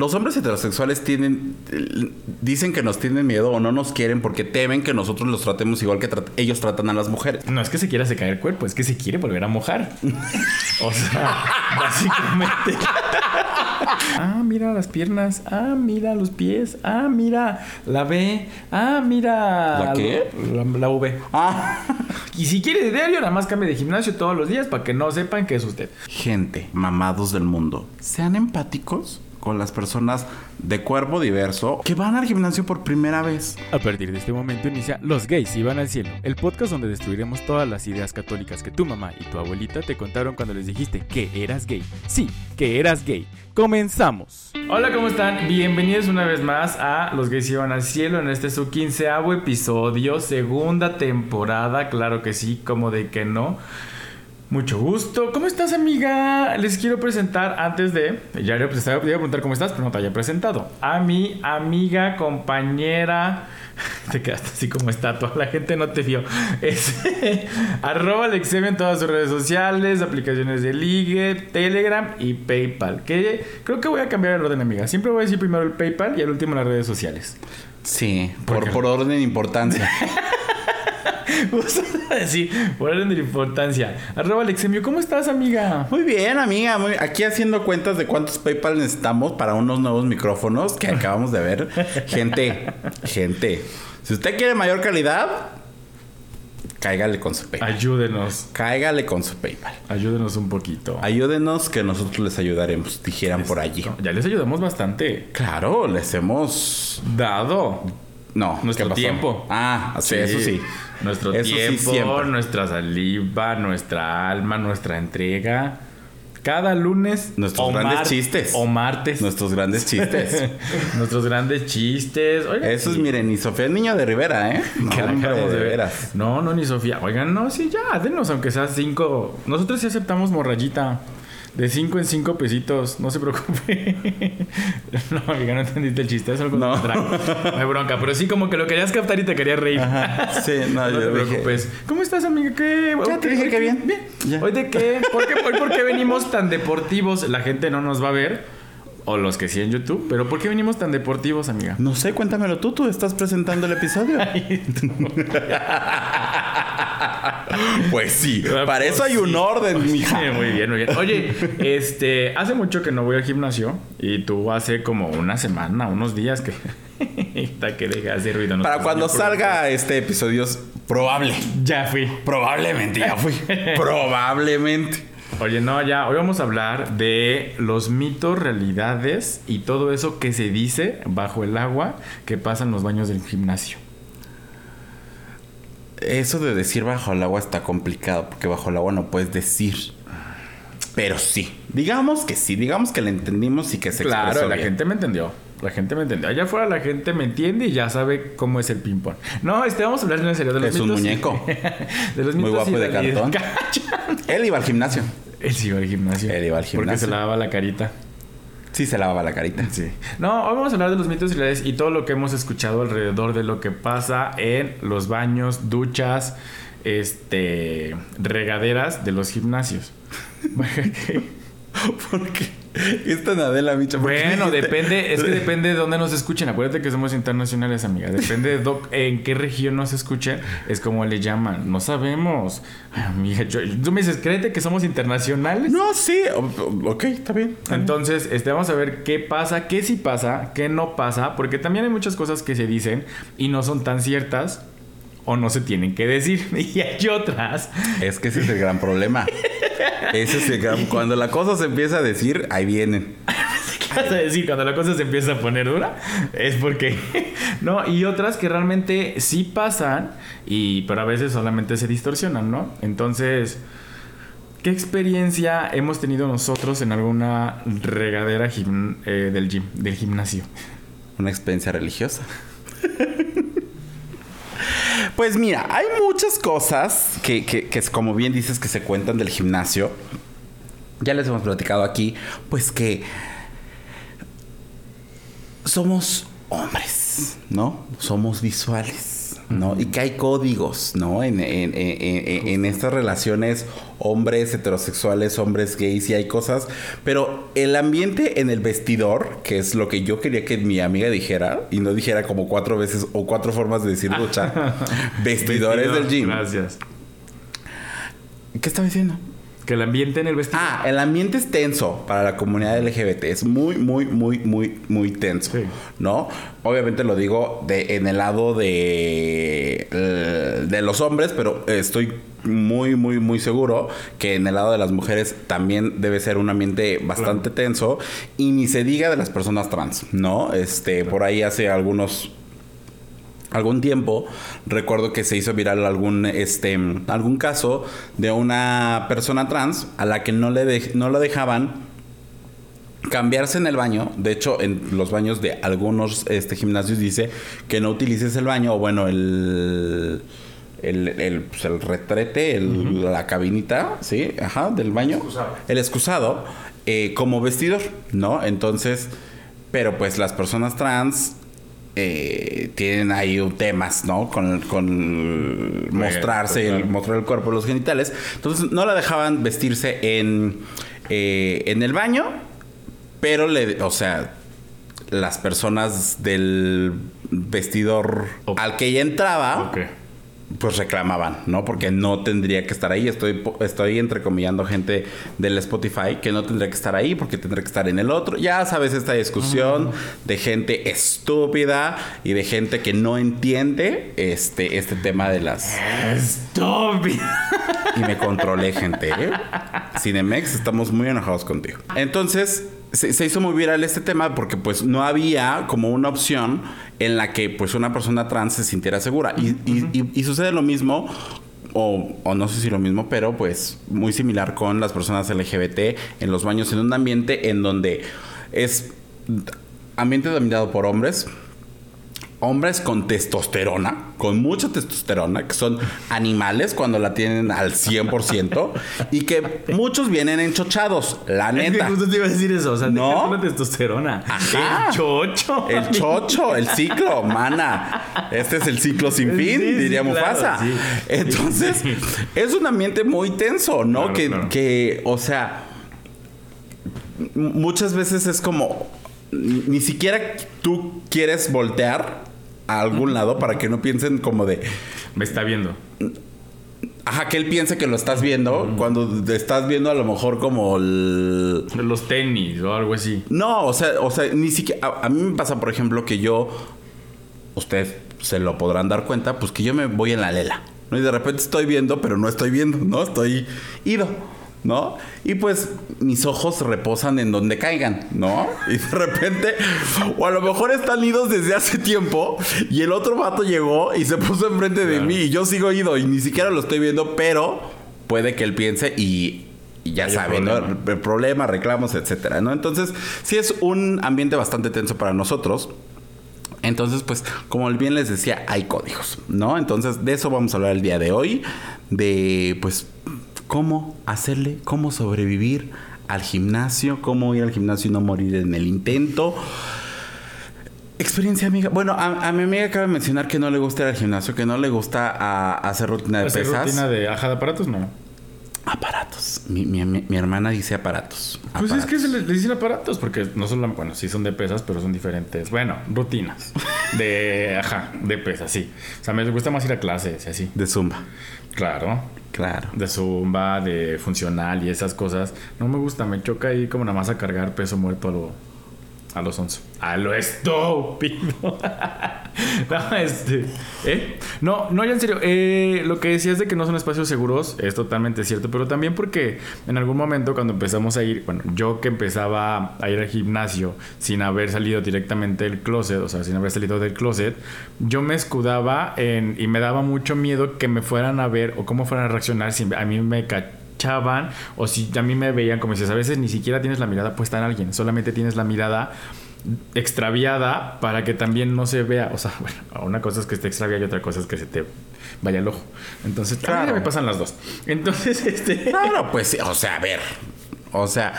los hombres heterosexuales tienen, dicen que nos tienen miedo o no nos quieren porque temen que nosotros los tratemos igual que ellos tratan a las mujeres. No es que se quiera secar el cuerpo, es que se quiere volver a mojar. o sea, básicamente. ah, mira las piernas. Ah, mira los pies. Ah, mira la B. Ah, mira. ¿La qué? La, V. Ah. y si quiere de diario, nada más cambie de gimnasio todos los días para que no sepan que es usted. Gente, mamados del mundo, sean empáticos con las personas de cuerpo diverso que van al gimnasio por primera vez. A partir de este momento inicia Los gays iban al cielo, el podcast donde destruiremos todas las ideas católicas que tu mamá y tu abuelita te contaron cuando les dijiste que eras gay. Sí, que eras gay. Comenzamos. Hola, ¿cómo están? Bienvenidos una vez más a Los gays iban al cielo en este su quinceavo episodio, segunda temporada, claro que sí, como de que no. Mucho gusto. ¿Cómo estás, amiga? Les quiero presentar antes de. Ya le pues, iba a preguntar cómo estás, pero no te haya presentado. A mi amiga, compañera. Te quedaste así como estatua. La gente no te vio. Es arroba Alexem en todas sus redes sociales, aplicaciones de ligue, Telegram y PayPal. Que creo que voy a cambiar el orden, amiga. Siempre voy a decir primero el PayPal y al último las redes sociales. Sí, por, por orden de importancia. sí, por orden de importancia. Arroba Alexemio, ¿cómo estás, amiga? Muy bien, amiga. Aquí haciendo cuentas de cuántos PayPal necesitamos para unos nuevos micrófonos que acabamos de ver. gente, gente. Si usted quiere mayor calidad, cáigale con su PayPal. Ayúdenos. Cáigale con su PayPal. Ayúdenos un poquito. Ayúdenos que nosotros les ayudaremos, dijeran por allí. Ya les ayudamos bastante. Claro, les hemos dado. No, nuestro tiempo. Ah, sí, eso sí. Nuestro tiempo, nuestra saliva, nuestra alma, nuestra entrega. Cada lunes. Nuestros grandes chistes. O martes. Nuestros grandes chistes. Nuestros grandes chistes. Eso es, miren, ni Sofía es niña de Rivera, ¿eh? No, de veras. No, no, ni Sofía. Oigan, no, sí, ya, denos, aunque sea cinco. Nosotros sí aceptamos morrayita. De 5 en 5 pesitos, no se preocupe. no, amiga, no entendiste el chiste, es algo no. no hay bronca, pero sí como que lo querías captar y te querías reír. Sí, no, no te preocupes. ¿Cómo estás, amiga? ¿Qué? Ya te dije que bien. Bien. ¿Hoy de qué? ¿Por qué, ¿Por qué venimos tan deportivos? La gente no nos va a ver. O los que sí en YouTube. Pero ¿por qué venimos tan deportivos, amiga? No sé, cuéntamelo tú. Tú estás presentando el episodio. pues sí. Ah, para eso hay un orden, mija. Muy bien, muy bien. Oye, este... Hace mucho que no voy al gimnasio. Y tú hace como una semana, unos días que... que deja hacer ruido. Para cuando salga este episodio, probable. Ya fui. Probablemente ya fui. Probablemente. Oye, no, ya, hoy vamos a hablar de los mitos, realidades y todo eso que se dice bajo el agua que pasa en los baños del gimnasio. Eso de decir bajo el agua está complicado porque bajo el agua no puedes decir. Pero sí, digamos que sí, digamos que le entendimos y que se Claro, la gente me entendió. La gente me entendió. Allá afuera la gente me entiende y ya sabe cómo es el ping-pong. No, este, vamos a hablar en serio de los mitos. Es un muñeco. de los Muy guapo de cartón. Él iba al gimnasio. Él sí iba al gimnasio. Él iba al gimnasio. Porque se lavaba la carita. Sí, se lavaba la carita. Sí. No, hoy vamos a hablar de los mitos y y todo lo que hemos escuchado alrededor de lo que pasa en los baños, duchas, este, regaderas de los gimnasios. ¿Por qué? Es tan Adela. Bueno, depende, es que depende de dónde nos escuchen. Acuérdate que somos internacionales, amiga. Depende de en qué región nos escuchen, es como le llaman. No sabemos. amiga, tú me dices, créete que somos internacionales. No, sí, ok, está bien. Entonces, este, vamos a ver qué pasa, qué sí pasa, qué no pasa, porque también hay muchas cosas que se dicen y no son tan ciertas o no se tienen que decir. Y hay otras. Es que ese es el gran problema. Ese es el gran... Cuando la cosa se empieza a decir, ahí vienen. ¿Qué vas a decir? Cuando la cosa se empieza a poner dura, es porque... no, y otras que realmente sí pasan, y, pero a veces solamente se distorsionan, ¿no? Entonces... ¿Qué experiencia hemos tenido nosotros en alguna regadera eh, del gym, del gimnasio? Una experiencia religiosa. Pues mira, hay muchas cosas que, que, como bien dices, que se cuentan del gimnasio. Ya les hemos platicado aquí, pues que somos hombres, ¿no? Somos visuales. ¿No? Y que hay códigos, ¿no? En, en, en, en, estas relaciones hombres heterosexuales, hombres gays, y hay cosas. Pero el ambiente en el vestidor, que es lo que yo quería que mi amiga dijera, y no dijera como cuatro veces o cuatro formas de decir ducha, vestidores del gym. Gracias. ¿Qué estaba diciendo? Que el ambiente en el vestidor. Ah, el ambiente es tenso para la comunidad LGBT. Es muy, muy, muy, muy, muy tenso. Sí. ¿No? Obviamente lo digo de, en el lado de, de los hombres, pero estoy muy, muy, muy seguro que en el lado de las mujeres también debe ser un ambiente bastante tenso. Y ni se diga de las personas trans, ¿no? Este, por ahí hace algunos algún tiempo recuerdo que se hizo viral algún este algún caso de una persona trans a la que no le de- no la dejaban cambiarse en el baño. De hecho, en los baños de algunos este, gimnasios dice que no utilices el baño o bueno, el el, el, pues, el retrete, el- la cabinita, ¿sí? Ajá, del baño. Excusado. El excusado eh, como vestidor, ¿no? Entonces, pero pues las personas trans eh, tienen ahí temas, ¿no? Con, con mostrarse, claro. mostrar el cuerpo, los genitales. Entonces no la dejaban vestirse en, eh, en el baño, pero le, o sea, las personas del vestidor al que ella entraba, Ok. Pues reclamaban, ¿no? Porque no tendría que estar ahí. Estoy, estoy entrecomillando gente del Spotify que no tendría que estar ahí porque tendría que estar en el otro. Ya sabes esta discusión de gente estúpida y de gente que no entiende este, este tema de las... Estúpido. Y me controlé, gente. ¿eh? Cinemex, estamos muy enojados contigo. Entonces, se, se hizo muy viral este tema porque pues no había como una opción en la que pues una persona trans se sintiera segura. Y, y- y- y sucede lo mismo. O, o no sé si lo mismo, pero pues muy similar con las personas LGBT en los baños, en un ambiente en donde es ambiente dominado por hombres, hombres con testosterona, con mucha testosterona, que son animales cuando la tienen al 100%, y que muchos vienen enchochados, la Es que neta. justo te iba a decir eso. O sea, ¿No? la testosterona. Ajá. El chocho. El chocho, el ciclo, mana. Este es el ciclo sin fin, Sí, sí, diría claro, Mufasa. sí. Entonces, es un ambiente muy tenso, ¿no? Claro, que, claro. que, o sea, muchas veces es como, ni siquiera tú quieres voltear a algún lado para que no piensen como de, Me está viendo. ajá, que él piense que lo estás viendo, cuando te estás viendo a lo mejor como el... Los tenis o algo así. No, o sea, o sea, ni siquiera. A, a mí me pasa, por ejemplo, que yo. Ustedes se lo podrán dar cuenta, pues que yo me voy en la lela. ¿no? Y de repente estoy viendo, pero no estoy viendo, ¿no? Estoy ido, ¿no? Y pues mis ojos reposan en donde caigan, ¿no? Y de repente, o a lo mejor están idos desde hace tiempo y el otro vato llegó y se puso enfrente de Claro. mí y yo sigo ido y ni siquiera lo estoy viendo, pero puede que él piense y. y ya saben, ¿no? el problema, reclamos, etcétera, ¿no? Entonces, sí es un ambiente bastante tenso para nosotros. Entonces, pues, como bien les decía, hay códigos, ¿no? Entonces, de eso vamos a hablar el día de hoy. De, pues, cómo hacerle, cómo sobrevivir al gimnasio, cómo ir al gimnasio y no morir en el intento. Experiencia, amiga. Bueno, a, a mi amiga acaba de mencionar que no le gusta ir al gimnasio, que no le gusta a- hacer rutina de ¿Hacer pesas. rutina de ajá de aparatos? No. Aparatos. Mi, mi- hermana dice aparatos. Pues es que se le, le dicen aparatos porque no son, bueno, sí son de pesas, pero son diferentes. Bueno, rutinas. De, ajá, de pesas, sí. O sea, me gusta más ir a clases y así. De zumba. Claro. Claro. De zumba, de funcional y esas cosas. No me gusta, me choca ahí como nada más a cargar peso muerto a lo, a los once. A lo estúpido. no, este. ¿Eh? No, no, ya en serio. eh, lo que decías de que no son espacios seguros es totalmente cierto, pero también porque en algún momento cuando empezamos a ir, bueno, yo que empezaba a ir al gimnasio sin haber salido directamente del closet, o sea, sin haber salido del closet, yo me escudaba en, y me daba mucho miedo que me fueran a ver o cómo fueran a reaccionar si a mí me cachaban o si a mí me veían como dices, a veces ni siquiera tienes la mirada puesta en alguien, solamente tienes la mirada extraviada para que también no se vea, o sea, bueno, una cosa es que esté extraviada y otra cosa es que se te vaya el ojo. Entonces, claro, me pasan las dos. Entonces, este Claro, pues, o sea, a ver. O sea,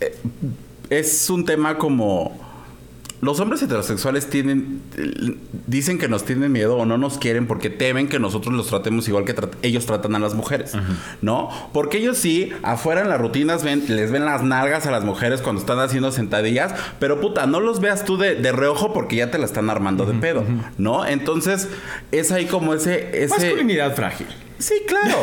eh, es un tema como. Los hombres heterosexuales tienen dicen que nos tienen miedo o no nos quieren porque temen que nosotros los tratemos igual que ellos tratan a las mujeres, ¿no? Porque ellos sí, afuera en las rutinas ven, les ven las nalgas a las mujeres cuando están haciendo sentadillas, pero puta, no los veas tú de, reojo porque ya te la están armando de pedo, ¿no? Entonces, es ahí como ese... ese... Masculinidad frágil. Sí, claro,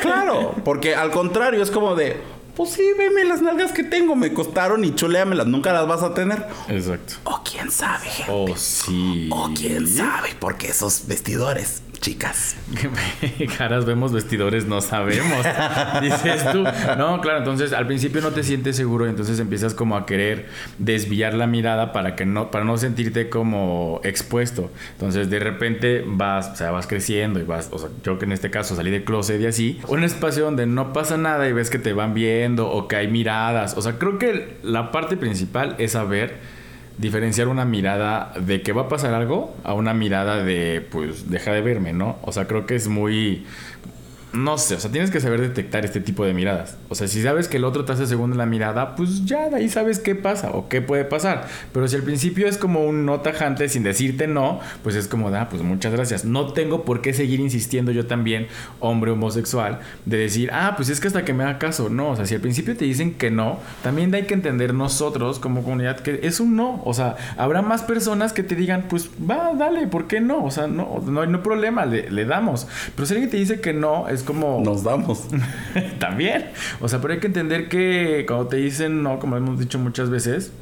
claro. Porque al contrario, es como de, pues sí, veme las nalgas que tengo, me costaron y chuleamelas, nunca las vas a tener. Exacto. O quién sabe, gente. O sí. O quién sabe, porque esos vestidores chicas. Caras vemos, vestidores no sabemos. Dices tú. No, claro, entonces al principio no te sientes seguro y entonces empiezas como a querer desviar la mirada para que no, para no sentirte como expuesto. Entonces de repente vas, o sea, vas creciendo y vas, o sea, yo que en este caso salí de closet y así, un espacio donde no pasa nada y ves que te van viendo o que hay miradas. O sea, creo que la parte principal es saber diferenciar una mirada de que va a pasar algo a una mirada de, pues, deja de verme, ¿no? O sea, creo que es muy, no sé, o sea, tienes que saber detectar este tipo de miradas. O sea, si sabes que el otro te hace segundo la mirada, pues ya de ahí sabes qué pasa o qué puede pasar. Pero si al principio es como un no tajante sin decirte no, pues es como, ah, pues muchas gracias. No tengo por qué seguir insistiendo yo también, hombre homosexual, de decir, ah, pues es que hasta que me haga caso. No, o sea, si al principio te dicen que no, también hay que entender nosotros como comunidad que es un no. O sea, habrá más personas que te digan, pues va, dale, ¿por qué no? O sea, no, no, hay problema, le, le damos. Pero si alguien te dice que no, es como... Nos damos. También. O sea, pero hay que entender que cuando te dicen no, como hemos dicho muchas veces,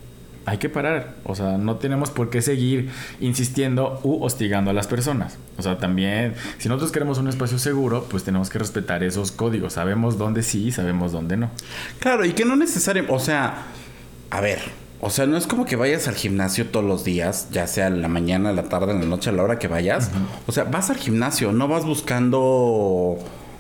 hay que parar. O sea, no tenemos por qué seguir insistiendo u hostigando a las personas. O sea, también, si nosotros queremos un espacio seguro, pues tenemos que respetar esos códigos. Sabemos dónde sí y sabemos dónde no. Claro, y que no necesariamente, o sea, a ver, o sea, no es como que vayas al gimnasio todos los días, ya sea en la mañana, en la tarde, en la noche, a la hora que vayas. O sea, vas al gimnasio, no vas buscando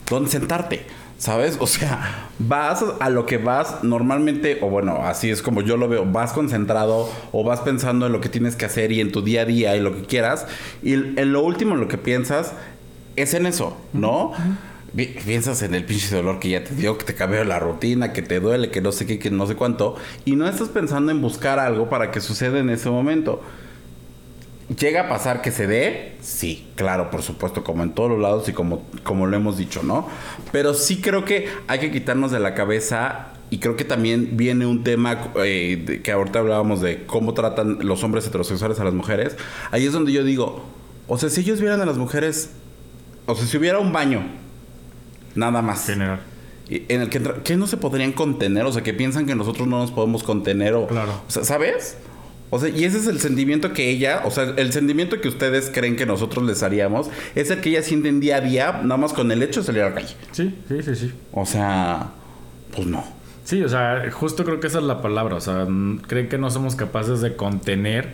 dónde sentarte. ¿Sabes? O sea, vas a lo que vas normalmente, o bueno, así es como yo lo veo, vas concentrado o vas pensando en lo que tienes que hacer y en tu día a día y lo que quieras. Y en lo último, en lo que piensas, es en eso, ¿no? Piensas en el pinche dolor que ya te dio, que te cambió la rutina, que te duele, que no sé qué, que no sé cuánto. Y no estás pensando en buscar algo para que suceda en ese momento. ¿Llega a pasar que se dé? Sí, claro, por supuesto, como en todos los lados y como, como lo hemos dicho, ¿no? Pero sí creo que hay que quitarnos de la cabeza y creo que también viene un tema eh, que ahorita hablábamos de cómo tratan los hombres heterosexuales a las mujeres. Ahí es donde yo digo, o sea, si ellos vieran a las mujeres, o sea, si hubiera un baño, nada más. General. En el que, que no se podrían contener, o sea, que piensan que nosotros no nos podemos contener o... Claro. O sea, ¿sabes? O sea, y ese es el sentimiento que ella, o sea, el sentimiento que ustedes creen que nosotros les haríamos, es el que ella siente en día a día, nada más con el hecho de salir a la calle. Sí, sí, sí, sí. O sea, pues no. Sí, o sea, justo creo que esa es la palabra. O sea, creen que no somos capaces de contener.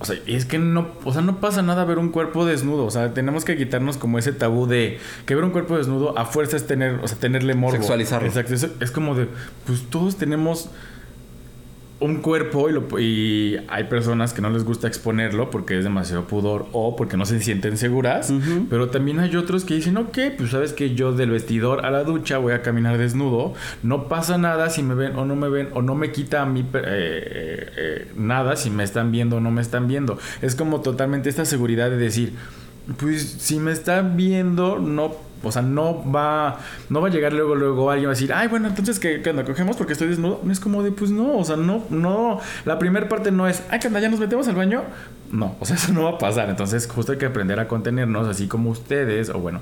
O sea, es que no, o sea, no pasa nada ver un cuerpo desnudo. O sea, tenemos que quitarnos como ese tabú de que ver un cuerpo desnudo a fuerza es tener, o sea, tenerle morbo. Sexualizarlo. Exacto. es como de, pues todos tenemos un cuerpo y, hay personas que no les gusta exponerlo porque es demasiado pudor o porque no se sienten seguras, pero también hay otros que dicen, ok, pues sabes que yo del vestidor a la ducha voy a caminar desnudo, no pasa nada si me ven o no me ven o no me quita a mí eh, eh, eh, nada si me están viendo o no me están viendo. Es como totalmente esta seguridad de decir, pues si me están viendo, no o sea, no va, no va a llegar luego, luego alguien a decir, ay, bueno, entonces que cuando cogemos porque estoy desnudo. No es como de, pues no, o sea, no, no. La primera parte no es, ay, que anda, ya nos metemos al baño. No, o sea, eso no va a pasar. Entonces, justo hay que aprender a contenernos, así como ustedes, o bueno,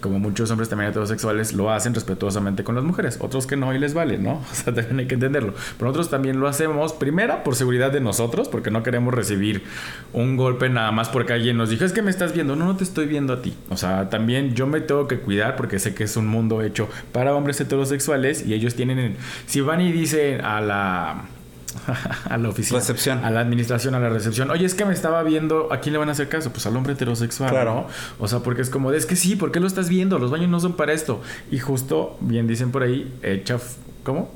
como muchos hombres también heterosexuales lo hacen respetuosamente con las mujeres. Otros que no y les vale, ¿no? O sea, también hay que entenderlo. Pero nosotros también lo hacemos, primera, por seguridad de nosotros, porque no queremos recibir un golpe nada más porque alguien nos dijo, es que me estás viendo. No, no te estoy viendo a ti. O sea, también yo me tengo que cuidar porque sé que es un mundo hecho para hombres heterosexuales y ellos tienen, si van y dicen a la a la oficina. Recepción. A la administración, a la recepción. Oye, es que me estaba viendo, ¿a quién le van a hacer caso? Pues al hombre heterosexual, claro. O sea, porque es como, es que sí, ¿por qué lo estás viendo? Los baños no son para esto. Y justo, bien dicen por ahí, echa, ¿cómo?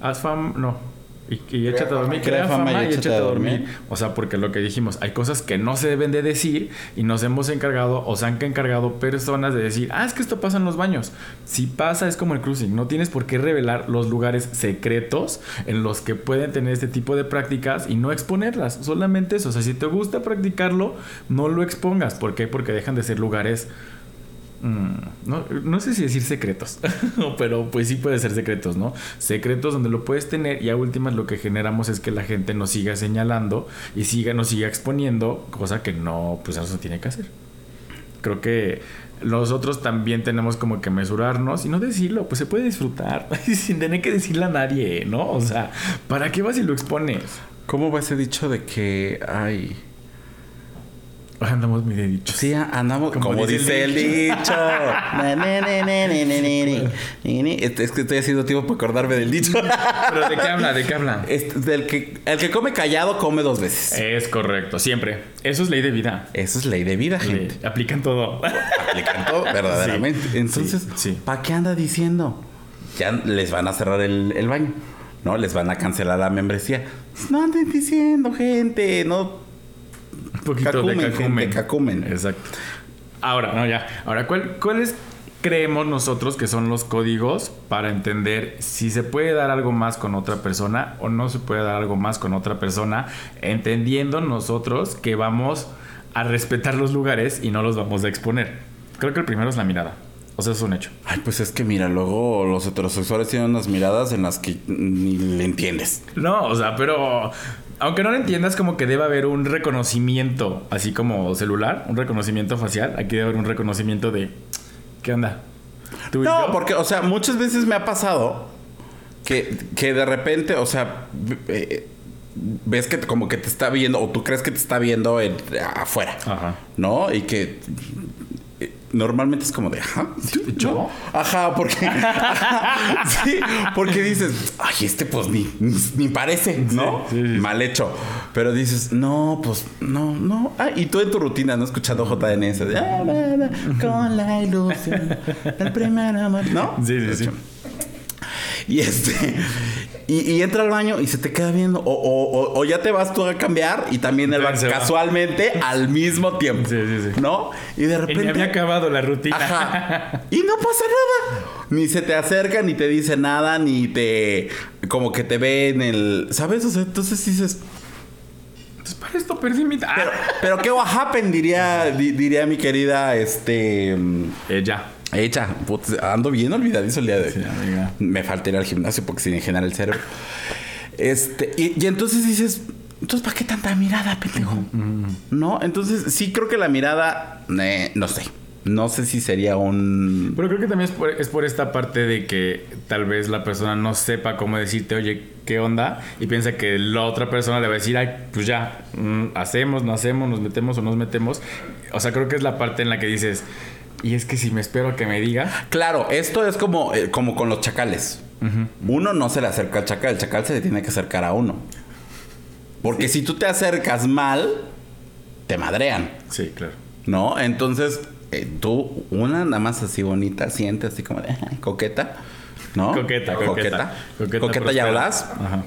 Asfam, no. Y, y échate a dormir, crea fama, y échate a dormir. O sea, porque lo que dijimos, hay cosas que no se deben de decir y nos hemos encargado o se han encargado personas de decir, ah, es que esto pasa en los baños. Si pasa, es como el cruising. No tienes por qué revelar los lugares secretos en los que pueden tener este tipo de prácticas y no exponerlas. Solamente eso. O sea, si te gusta practicarlo, no lo expongas. ¿Por qué? Porque dejan de ser lugares no, no, sé si decir secretos, pero pues sí puede ser secretos, ¿no? Secretos donde lo puedes tener y a últimas lo que generamos es que la gente nos siga señalando y siga, nos siga exponiendo, cosa que no, pues eso tiene que hacer. Creo que nosotros también tenemos como que mesurarnos y no decirlo, pues se puede disfrutar sin tener que decirle a nadie, ¿no? O sea, ¿para qué vas y lo expones? ¿Cómo va ese dicho de que hay... Andamos muy de dicho. Sí, andamos como, dice, el dicho. es que estoy haciendo tiempo para acordarme del dicho. ¿Pero de qué habla? ¿De qué habla? del que, el que come callado come dos veces. Es correcto, siempre. Eso es ley de vida. Eso es ley de vida, gente. aplican todo. Aplican todo, verdaderamente. Entonces, ¿para qué anda diciendo? Ya les van a cerrar el, el baño. ¿No? Les van a cancelar la membresía. No anden diciendo, gente. No un poquito de cacumen. Exacto. Ahora, no, ya. Ahora, ¿cuál, ¿cuáles creemos nosotros que son los códigos para entender si se puede dar algo más con otra persona o no se puede dar algo más con otra persona, entendiendo nosotros que vamos a respetar los lugares y no los vamos a exponer? Creo que el primero es la mirada. O sea, es un hecho. Ay, pues es que mira, luego los heterosexuales tienen unas miradas en las que ni le entiendes. No, o sea, pero aunque no lo entiendas, como que debe haber un reconocimiento, así como celular, un reconocimiento facial. Aquí debe haber un reconocimiento de. ¿Qué onda? no, porque, o sea, muchas veces me ha pasado que, que de repente, o sea, eh, ves que como que te está viendo, o tú crees que te está viendo afuera, Ajá. ¿no? Y que normalmente es como de, ajá, ¿yo? Ajá, porque, sí, porque dices, ay, este pues ni, ni, parece, ¿no? Mal hecho. Pero dices, no, pues no, no. Ah, y tú en tu rutina, ¿no? Escuchando JNS, de, ah, con la ilusión del primer amor, ¿no? Sí, sí, sí. Y este, y, entra al baño y se te queda viendo. O, ya te vas tú a cambiar y también él va casualmente al mismo tiempo. Sí, sí, sí. ¿No? Y de repente. Y había acabado la rutina. Ajá. Y no pasa nada. Ni se te acerca, ni te dice nada, ni te. Como que te ve en el. ¿Sabes? O sea, entonces dices. Entonces, para esto perdí mi. Pero, pero ¿qué va a happen? Diría, diría mi querida. Este. Ella. Hecha, ando bien olvidadizo el día de hoy. Me falta ir al gimnasio porque sin generar el cerebro. Este, y, entonces dices, entonces, ¿para qué tanta mirada, pendejo? ¿No? Entonces, sí creo que la mirada, eh, no sé. No sé si sería un... Pero creo que también es por, esta parte de que tal vez la persona no sepa cómo decirte, oye, ¿qué onda? Y piensa que la otra persona le va a decir, ay, pues ya, mm, hacemos, no hacemos, nos metemos o nos metemos. O sea, creo que es la parte en la que dices, y es que si me espero a que me diga. Claro, esto es como, eh, como con los chacales. Uno no se le acerca al chacal, el chacal se le tiene que acercar a uno. Porque si tú te acercas mal, te madrean. Sí, claro. ¿No? Entonces, eh, tú, una nada más así bonita, siente así como de coqueta. ¿No? Coqueta, coqueta. Coqueta, coqueta, ya hablas. Ajá.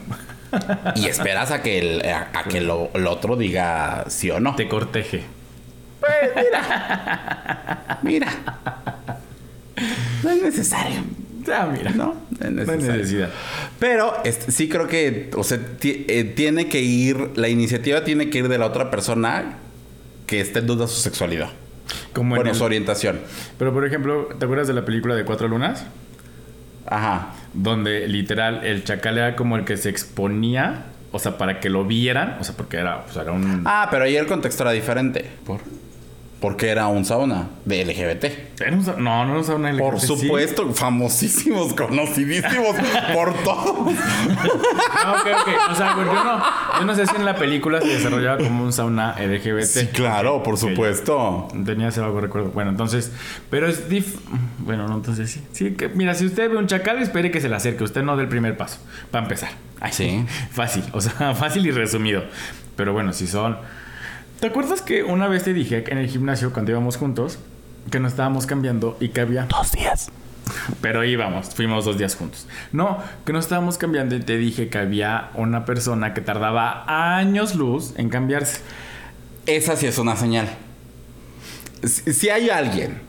Y esperas a que el, a, que lo, el otro diga sí o no. Te corteje. Pues mira. Mira. No es necesario. Ya, mira. No, no es necesidad. Pero este, sí creo que, o sea, eh, tiene que ir, la iniciativa tiene que ir de la otra persona que esté en duda su sexualidad. Como bueno, su orientación. Pero, por ejemplo, ¿te acuerdas de la película de Cuatro Lunas? Ajá. Donde literal el chacal era como el que se exponía, o sea, para que lo vieran, o sea, porque era, era un... Ah, pero ahí el contexto era diferente. ¿Por? Porque era un sauna de LGBT. ¿Era un no, no era un sauna LGBT. Por supuesto, famosísimos, conocidísimos por todos. no, ok, ok. O sea, pues yo no, yo no sé si en la película se desarrollaba como un sauna LGBT. Sí, claro, por supuesto. Tenía ese algo recuerdo. Bueno, entonces, pero es dif... Bueno, no, entonces sí. Sí, que mira, si usted ve un chacal, espere que se le acerque. Usted no dé el primer paso. Para empezar. Ay, sí. Fácil, o sea, fácil y resumido. Pero bueno, si son ¿Te acuerdas que una vez te dije en el gimnasio cuando íbamos juntos que nos estábamos cambiando y que había dos días? Pero íbamos, fuimos dos días juntos. No, que no estábamos cambiando y te dije que había una persona que tardaba años luz en cambiarse. Esa sí es una señal. Si, si hay alguien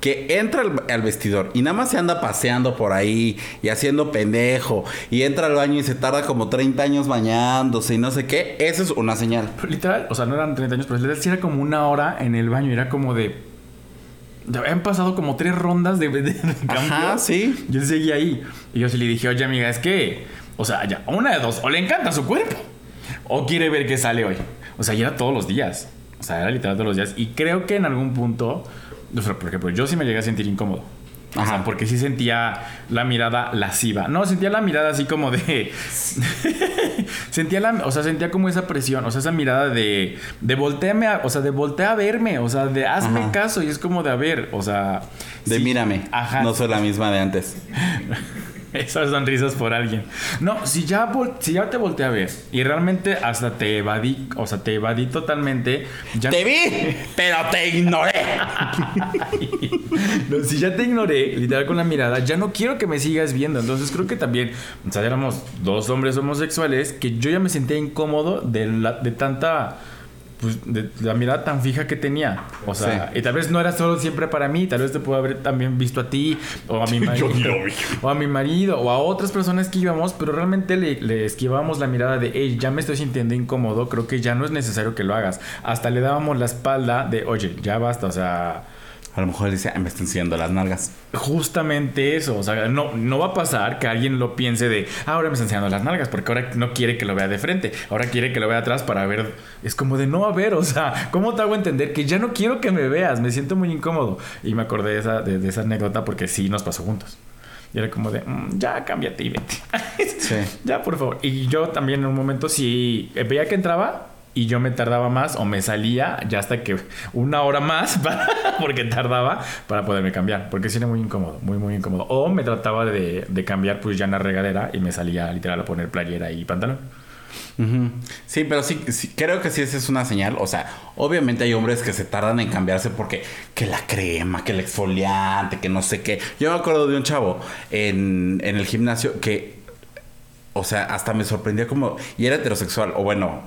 que entra al, al vestidor y nada más se anda paseando por ahí y haciendo pendejo y entra al baño y se tarda como 30 años bañándose y no sé qué, eso es una señal. Pero literal, o sea, no eran 30 años, pero literal sí era como una hora en el baño. Era como de. Ya habían pasado como tres rondas de, de, de. Ajá, sí. Yo seguía ahí. Y yo sí le dije, oye, amiga, es que. O sea, ya, una de dos. O le encanta su cuerpo. O quiere ver qué sale hoy. O sea, y era todos los días. O sea, era literal todos los días. Y creo que en algún punto. O sea, por ejemplo, yo sí me llegué a sentir incómodo. O sea, porque sí sentía la mirada lasciva. No, sentía la mirada así como de. sentía la. O sea, sentía como esa presión. O sea, esa mirada de. De volteame a. O sea, de voltea a verme. O sea, de hazme Ajá. caso. Y es como de a ver. O sea. De sí. mírame, Ajá. no soy la misma de antes. Esas sonrisas por alguien. No, si ya, vol- si ya te volteé a ver y realmente hasta te evadí, o sea, te evadí totalmente, ya Te vi, pero te ignoré. No, si ya te ignoré, literal con la mirada, ya no quiero que me sigas viendo. Entonces creo que también, o sea, éramos dos hombres homosexuales que yo ya me sentía incómodo de, la- de tanta, pues, de la mirada tan fija que tenía. O sea, Sí. y tal vez no era solo siempre para mí, tal vez te puedo haber también visto a ti, o a mi marido, o a mi marido, o a otras personas que íbamos, pero realmente le, le esquivábamos la mirada de, hey, ya me estoy sintiendo incómodo, creo que ya no es necesario que lo hagas. Hasta le dábamos la espalda de, oye, ya basta, o sea... A lo mejor él dice, "Ay, me están enseñando las nalgas. Justamente eso, o sea, no, no va a pasar que alguien lo piense de, "Ah, ahora me está enseñando las nalgas, porque ahora no quiere que lo vea de frente, ahora quiere que lo vea atrás para ver, es como de no a ver, o sea, ¿cómo te hago entender que ya no quiero que me veas? Me siento muy incómodo. Y me acordé de esa, de, de esa anécdota porque sí nos pasó juntos. Y era como de, "Mm, ya cámbiate y vete. Sí. Ya, por favor. Y yo también en un momento sí eh, veía que entraba y yo me tardaba más o me salía ya hasta que una hora más para- porque tardaba para poderme cambiar. Porque sí era muy incómodo, muy, muy incómodo. O me trataba de, de cambiar pues ya en la regadera y me salía literal a poner playera y pantalón. Sí, pero sí, sí, creo que sí esa es una señal. O sea, obviamente hay hombres que se tardan en cambiarse porque que la crema, que el exfoliante, que no sé qué. Yo me acuerdo de un chavo en, en el gimnasio que, o sea, hasta me sorprendía como, y era heterosexual, o bueno,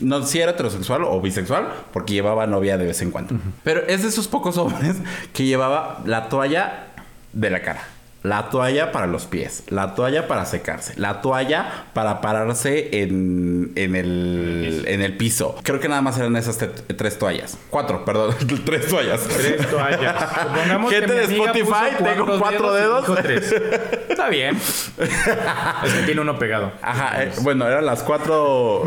no si era heterosexual o bisexual, porque llevaba novia de vez en cuando. Pero es de esos pocos hombres que llevaba la toalla de la cara. La toalla para los pies, la toalla para secarse, la toalla para pararse en, en, el, en el piso. Creo que nada más eran esas tres toallas. Cuatro, perdón, tres toallas. Tres toallas. Supongamos Gente que de Spotify, tengo cuatro dedos. dijo tres. Está bien. Es que tiene uno pegado. Ajá, eh, bueno, eran las cuatro.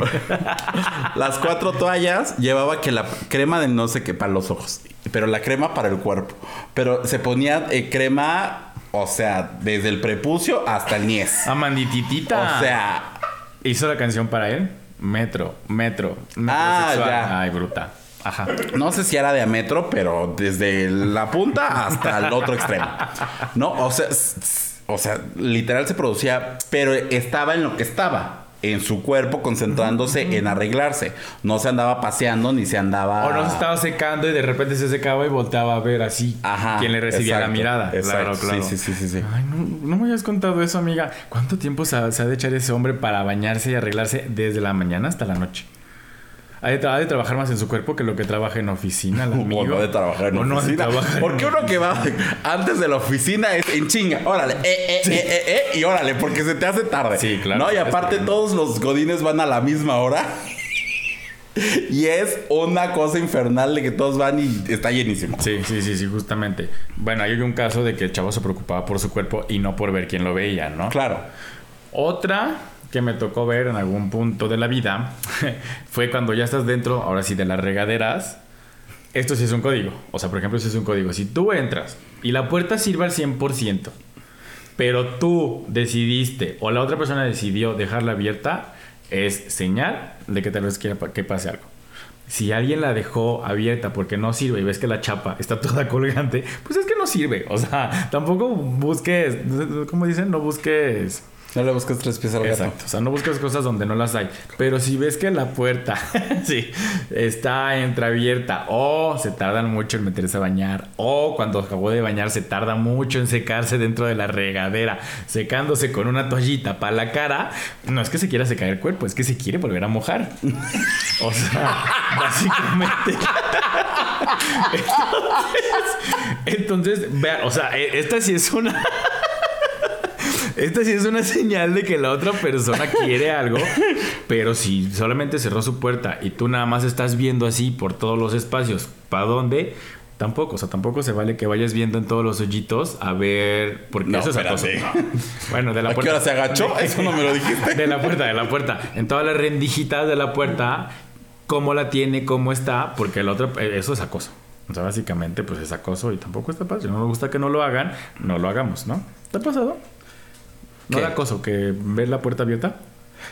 las cuatro toallas. Llevaba que la crema de no sé qué para los ojos. Pero la crema para el cuerpo. Pero se ponía eh, crema, o sea, desde el prepucio hasta el niés. Amandititita. O sea, Hizo la canción para él. Metro, metro. Ah, metrosexual. ya. Ay, bruta. Ajá. no sé si era de a metro, pero desde la punta hasta el otro extremo. No, o sea, o sea, literal se producía, pero estaba en lo que estaba. En su cuerpo, concentrándose en arreglarse. No se andaba paseando ni se andaba. O no se estaba secando y de repente se secaba y volteaba a ver así Ajá, quién le recibía exacto, la mirada. exacto. Claro, claro. Sí, sí, sí. Ay, no, no me habías contado eso, amiga. ¿Cuánto tiempo se, se ha de echar ese hombre para bañarse y arreglarse desde la mañana hasta la noche? Ha de, ha de trabajar más en su cuerpo que lo que trabaja en oficina, el amigo. O no de trabajar en O no oficina. en porque uno que va antes de la oficina es en chinga. Órale, eh, eh, eh, eh, eh, y órale, porque se te hace tarde. Sí, claro. ¿No? Y aparte todos los godines van a la misma hora. Y es una cosa infernal de que todos van y está llenísimo. Sí, sí, sí, sí, justamente. Bueno, hay un caso de que el chavo se preocupaba por su cuerpo y no por ver quién lo veía, ¿no? Claro. Otra que me tocó ver en algún punto de la vida fue cuando ya estás dentro, ahora sí, de las regaderas. Esto sí es un código. O sea, por ejemplo, si es un código. Si tú entras y la puerta sirve al 100%, pero tú decidiste o la otra persona decidió dejarla abierta, es señal de que tal vez quiera que pase algo. Si alguien la dejó abierta porque no sirve y ves que la chapa está toda colgante, pues es que no sirve. O sea, tampoco busques, ¿cómo dicen? No busques No le buscas tres pies al gato. Exacto. O sea, no buscas cosas donde no las hay. Pero si ves que la puerta, sí, está entreabierta o se tardan mucho en meterse a bañar o cuando acabó de bañar se tarda mucho en secarse dentro de la regadera, secándose con una toallita para la cara, no es que se quiera secar el cuerpo, es que se quiere volver a mojar. O sea, básicamente. Entonces, entonces, vean, o sea, e- esta sí es una... Esta sí es una señal de que la otra persona quiere algo, pero si solamente cerró su puerta y tú nada más estás viendo así por todos los espacios, ¿para dónde? Tampoco, o sea, tampoco se vale que vayas viendo en todos los hoyitos a ver, porque No, eso es acoso. No. Bueno, de la ¿A qué puerta. hora se agachó? Eso no me lo dijiste. De la puerta, de la puerta. En todas las rendijitas de la puerta, cómo la tiene, cómo está, porque el otro, eh, eso es acoso. O sea, básicamente, pues es acoso y tampoco está padre. No nos gusta que no lo hagan, no lo hagamos, ¿no? ¿Te ha pasado? ¿No ¿Qué? da acoso que ves la puerta abierta?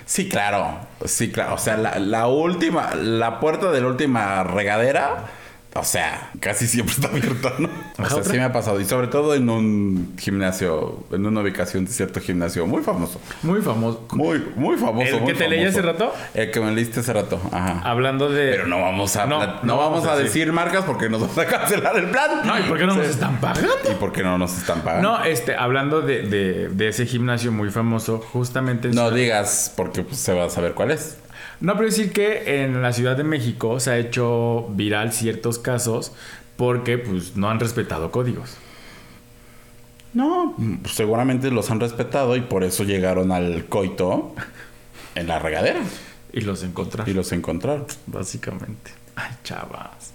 Sí, claro. Sí, claro. O sea, la, la última, la puerta de la última regadera, o sea, casi siempre está abierta, ¿no? O sea, otra. sí me ha pasado. Y sobre todo en un gimnasio, en una ubicación de cierto gimnasio muy famoso. Muy famoso. Muy, muy famoso. ¿El muy que te leí hace rato? El que me leíste hace rato. Ajá. Hablando de. Pero no vamos a, No, no, no vamos vamos a decir marcas porque nos van a cancelar el plan. No, ¿y por qué no nos están pagando? ¿Y por qué no nos están pagando? No, este, hablando de, de- de ese gimnasio muy famoso, justamente en No digas porque pues, se va a saber cuál es. No, pero decir que en la Ciudad de México se ha hecho viral ciertos casos porque pues no han respetado códigos. No, pues, seguramente los han respetado y por eso llegaron al coito en la regadera Y los encontraron. y los encontraron. Básicamente. Ay, chavas.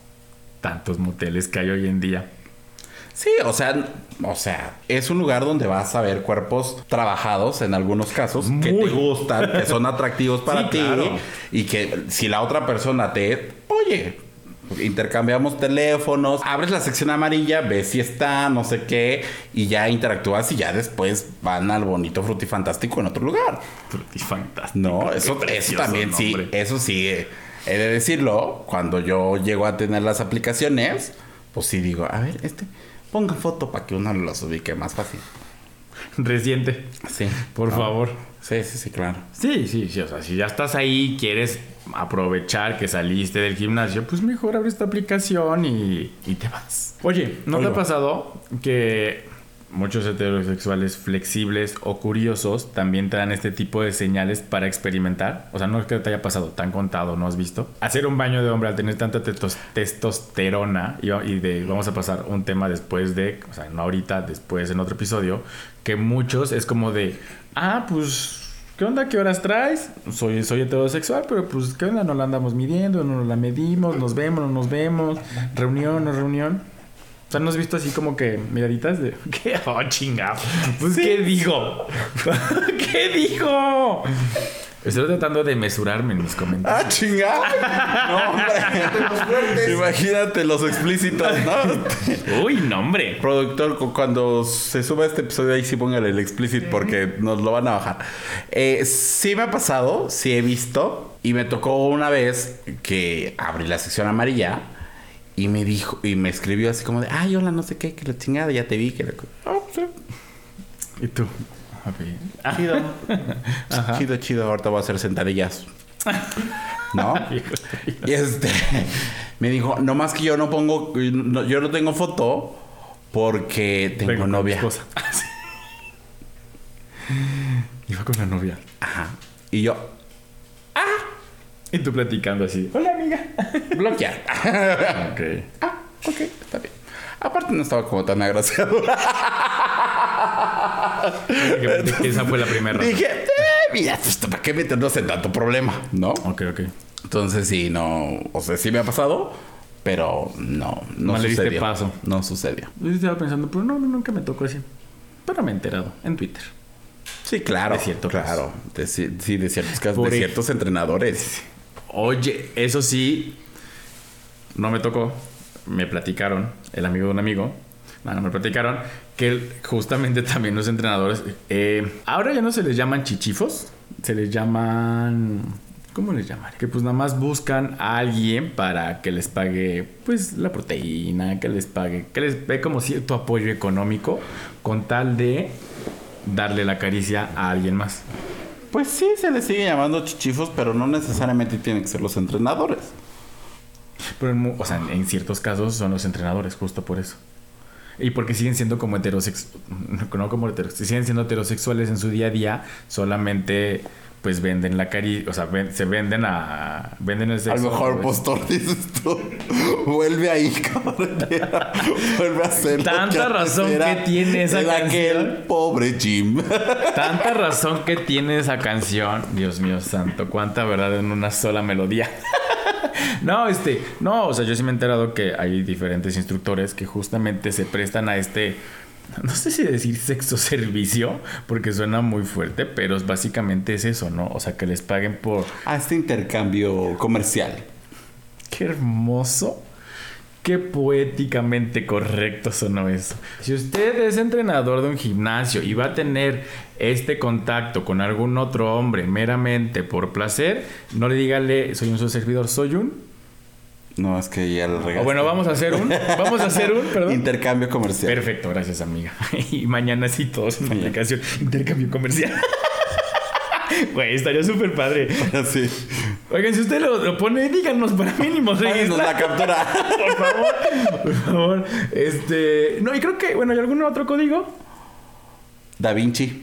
Tantos moteles que hay hoy en día. Sí, o sea, o sea, es un lugar donde vas a ver cuerpos trabajados en algunos casos que te gustan, que son atractivos para Sí, ti claro. y que si la otra persona te, oye, intercambiamos teléfonos, abres la sección amarilla, ves si está, no sé qué y ya interactúas y ya después van al bonito frutifantástico en otro lugar. Fantástico. No, eso, eso también sí, eso sí. eh, He de decirlo, cuando yo llego a tener las aplicaciones, pues sí digo, a ver, este, ponga foto para que uno los ubique más fácil. Reciente. Sí. Por No. favor. Sí, sí, sí, claro. Sí, sí, sí. O sea, si ya estás ahí, quieres aprovechar que saliste del gimnasio, pues mejor abre esta aplicación y, y te vas. Oye, ¿no te ha pasado que muchos heterosexuales flexibles o curiosos también te dan este tipo de señales para experimentar? O sea, no es que te haya pasado, te han contado, ¿no has visto? Hacer un baño de hombre al tener tanta testosterona y, vamos a pasar un tema después de, o sea, no ahorita, después en otro episodio, que muchos es como de, ah, pues ¿Qué onda? ¿Qué horas traes? Soy, soy heterosexual, pero pues, ¿qué onda? No la andamos midiendo, no la medimos, nos vemos, no nos vemos, reunión, no reunión. O sea, ¿no has visto así como que miraditas de... ¿Qué? Oh, chingado. Pues, ¿qué digo? ¿Qué digo? Estoy tratando de mesurarme en mis comentarios. ¡Ah, chingada! No, hombre. Imagínate los explícitos, ¿no? Uy, no, hombre. Productor, cu- cuando se suba este episodio, ahí sí póngale el explicit porque nos lo van a bajar. Eh, sí me ha pasado, sí he visto. Y me tocó una vez que abrí la sección amarilla y me dijo, y me escribió así como de, ay, hola, no sé qué, que la chingada, ya te vi, que la... Ah, sí. ¿Y tú? Ah, Chido. Ajá. Chido, chido. Ahorita voy a hacer sentadillas. ¿No? Y este me dijo, no más que yo no pongo, no- yo no tengo foto porque tengo Vengo con mi novia. esposa. Ah, sí. Iba con la novia. Ajá. Y yo, Y tú platicando así. Hola, amiga. bloquear. Ok. ah, ok, está bien. Aparte no estaba como tan agraciado. Que Esa fue la primera razón. Dije, eh, mira, ¿para qué meternos en tanto problema? ¿No? Ok, ok. Entonces sí, no, o sea, sí me ha pasado, pero no, no, No le diste paso. No sucedió. Yo estaba pensando, pero no, nunca me tocó así. Pero me he enterado en Twitter. Sí, claro. De cierto claro. De sí, de ciertos casos, Por de ej- ciertos entrenadores. Oye, eso sí, no me tocó. Me platicaron, el amigo de un amigo, no, no me platicaron, que justamente también los entrenadores, eh, ahora ya no se les llaman chichifos, se les llaman, ¿cómo les llaman? Que pues nada más buscan a alguien para que les pague, pues la proteína, que les pague, que les dé como cierto apoyo económico, con tal de darle la caricia a alguien más. Pues sí, se les sigue llamando chichifos, pero no necesariamente tienen que ser los entrenadores. Pero, en o sea, en ciertos casos son los entrenadores, justo por eso. Y porque siguen siendo como heterosexuales, no como heterosexuales, siguen siendo heterosexuales en su día a día, solamente pues venden la cari, o sea, ven- se venden a venden el A sexo. lo mejor postor dices tú. Vuelve ahí. Vuelve a hacer lo Tanta que razón que tiene esa aquel canción. pobre Jim. Tanta razón que tiene esa canción. Dios mío santo, cuánta verdad en una sola melodía. No, este, no, o sea, yo sí me he enterado que hay diferentes instructores que justamente se prestan a este, no sé si decir sexo servicio, porque suena muy fuerte, pero básicamente es eso, ¿no? O sea, que les paguen por... A este intercambio comercial. Qué hermoso. Qué poéticamente correcto sonó eso. Si usted es entrenador de un gimnasio y va a tener este contacto con algún otro hombre meramente por placer, no le dígale soy un su servidor, soy un. No, es que ya lo O regaste. bueno, vamos a hacer un. Vamos a hacer un, perdón. Intercambio comercial. Perfecto, gracias amiga. Y mañana sí todos en la canción. Intercambio comercial. Güey, estaría súper padre. Así. Oigan, si usted lo, lo pone, díganos para mínimo registrar. la captura. Por favor, por favor. Este. No, y creo que, bueno, ¿hay algún otro código? Da Vinci.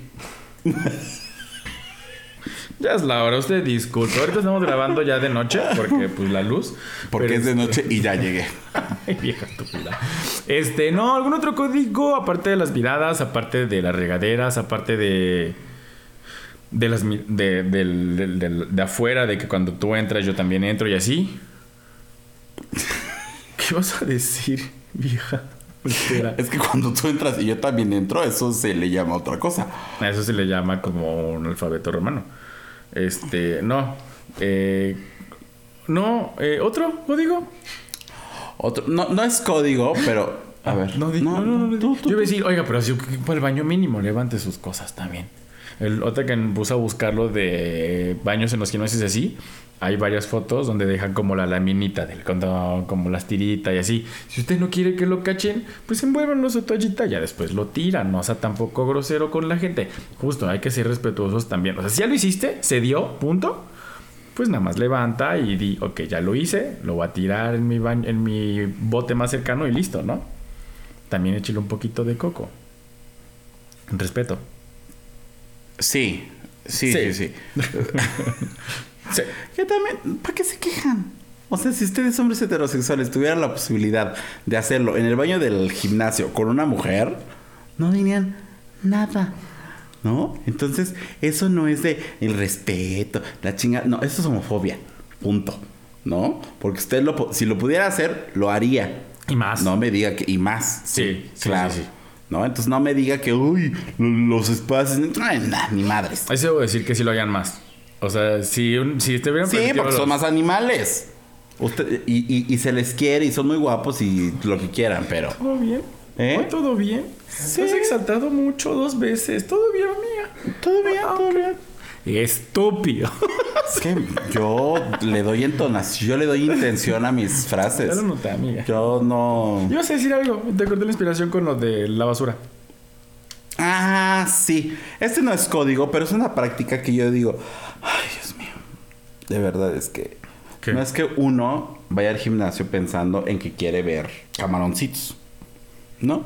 Ya es la hora, usted disculpe. Ahorita estamos grabando ya de noche, porque pues la luz. Porque Pero es de noche y ya llegué. Ay, vieja estúpida. Este, no, algún otro código, aparte de las miradas, aparte de las regaderas, aparte de. De las de, del- del- de afuera, de que cuando tú entras yo también entro y así. ¿Qué vas a decir, vieja? Espera. Es que cuando tú entras y yo también entro, eso se le llama otra cosa. A eso se le llama como un alfabeto romano. Este, no. Eh, no, eh, ¿otro código? Otro, no, no es código, pero. A ver. No, no, no, no, tú, Yo iba a decir, oiga, pero si para el baño mínimo, levante sus cosas también. El otro que a buscarlo de baños en los gimnasios y así, hay varias fotos donde dejan como la laminita, del, como como las tiritas y así. Si usted no quiere que lo cachen, pues envuélvanlo su toallita, ya después lo tiran, no o sea tampoco grosero con la gente. Justo, hay que ser respetuosos también. O sea, si ya lo hiciste, se dio, punto. Pues nada más levanta y di, ok, ya lo hice, lo voy a tirar en mi, en mi bote más cercano y listo, ¿no? También échale un poquito de coco. Respeto. Sí, sí, Sí. sí. Que también, ¿para qué se quejan? O sea, si ustedes hombres heterosexuales tuvieran la posibilidad de hacerlo en el baño del gimnasio con una mujer, no dirían nada. ¿No? Entonces, eso no es de el respeto, la chinga. No, eso es homofobia. Punto. ¿No? Porque usted lo, si lo pudiera hacer, lo haría. Y más. No me diga que. Y más. Sí, sí, claro. sí. ¿No? Entonces no me diga que, uy, lo- los espacios. Ay, nah, ni madres. Ahí se debo decir que sí lo hagan más. O sea, si, un- si te hubieran Sí, porque son más animales. Usted, y, y- y se les quiere y son muy guapos y lo que quieran, pero. ¿Todo bien? ¿Eh? ¿Hoy ¿Todo bien? Sí. Has exaltado mucho dos veces. ¿Todo bien, amiga? Todo bien, todo bien. Estúpido. Es que yo le doy entonación, yo le doy intención a mis ya frases. lo noté, amiga. Yo no. Ibas a decir algo. Te corté la inspiración con lo de la basura. Ah, sí. Este no es código, pero es una práctica que yo digo, ay, Dios mío. De verdad es que ¿Qué? no es que uno vaya al gimnasio pensando en que quiere ver camaroncitos. ¿No?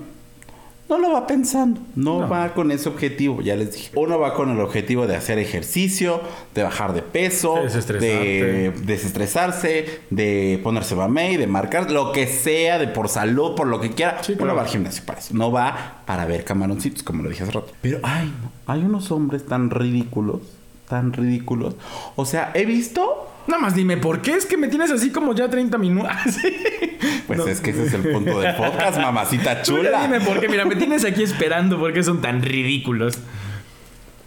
No lo va pensando, no, No. va con ese objetivo, ya les dije. Uno va con el objetivo de hacer ejercicio, de bajar de peso, De desestresarse, de ponerse mamey, de marcar lo que sea, de por salud, por lo que quiera. Sí, Uno claro. va al gimnasio para eso. No va para ver camaroncitos, como lo dije hace rato. Pero, ay, no. Hay unos hombres tan ridículos, tan ridículos. O sea, he visto. Nada más dime, ¿por qué es que me tienes así como ya 30 minutos? Sí. Pues No. es que ese es el punto del podcast, mamacita chula. dime por qué. Mira, me tienes aquí esperando. ¿Por qué son tan ridículos?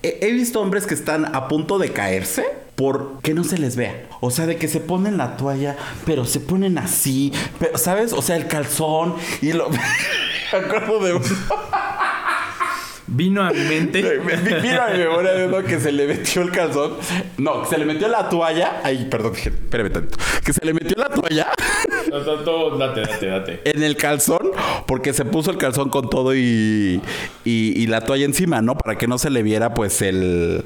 He, he visto hombres que están a punto de caerse por que no se les vea. O sea, de que se ponen la toalla, pero se ponen así. Pero, ¿sabes? O sea, el calzón y lo. Me acuerdo de uno. Vino a mi mente. Mira mi memoria de uno que se le metió el calzón. No, que se le metió la toalla. Ay, perdón, dije, espérame tantito. Que se le metió la toalla No, no, date, date, date. en el calzón porque se puso el calzón con todo y, y, y la toalla encima, ¿no? Para que no se le viera, pues, el.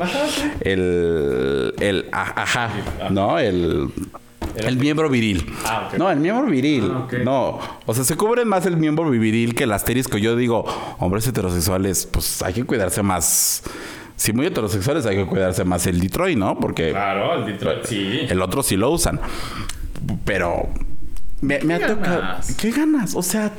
El. El. a- Ajá, ¿no? El. El miembro viril. Ah. No, el miembro viril. Ah. No. O sea, se cubren más el miembro viril que el asterisco. Yo digo, hombres heterosexuales, pues hay que cuidarse más. Si muy heterosexuales, hay que cuidarse más el Detroit, ¿no? Porque Claro, el Detroit, sí. el otro sí lo usan. Pero me, me ha ¿Qué tocado. ganas? ¿Qué ganas? O sea,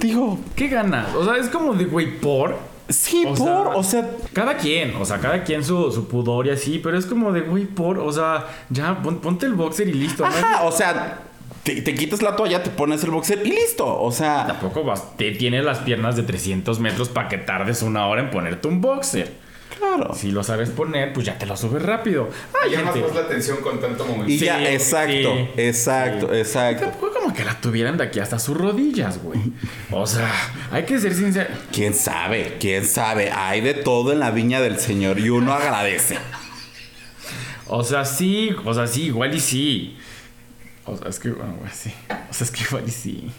digo, ¿Qué ganas? O sea, es como de, güey, por. Sí, O por. sea, o sea, Cada quien, o sea, cada quien su, su pudor y así, pero es como de, güey, por, o sea, ya pon- ponte el boxer y listo. ¿no? ajá, o sea, te, te quitas la toalla, te pones el boxer y listo. O sea, Tampoco vas, te tienes las piernas de 300 metros para que tardes una hora en ponerte un boxer. Claro. Si lo sabes poner, pues ya te lo subes rápido. Ay, Llamas gente. más la atención con tanto movimiento. Y Sí, ya, exacto, sí, exacto, sí. exacto. Tampoco como que la tuvieran de aquí hasta sus rodillas, güey. O sea, hay que ser sinceros. ¿Quién sabe? ¿Quién sabe? Hay de todo en la viña del Señor y uno agradece. O sea, sí, o sea, sí, igual y sí. O sea, es que, bueno, güey, sí. O sea, es que igual y sí.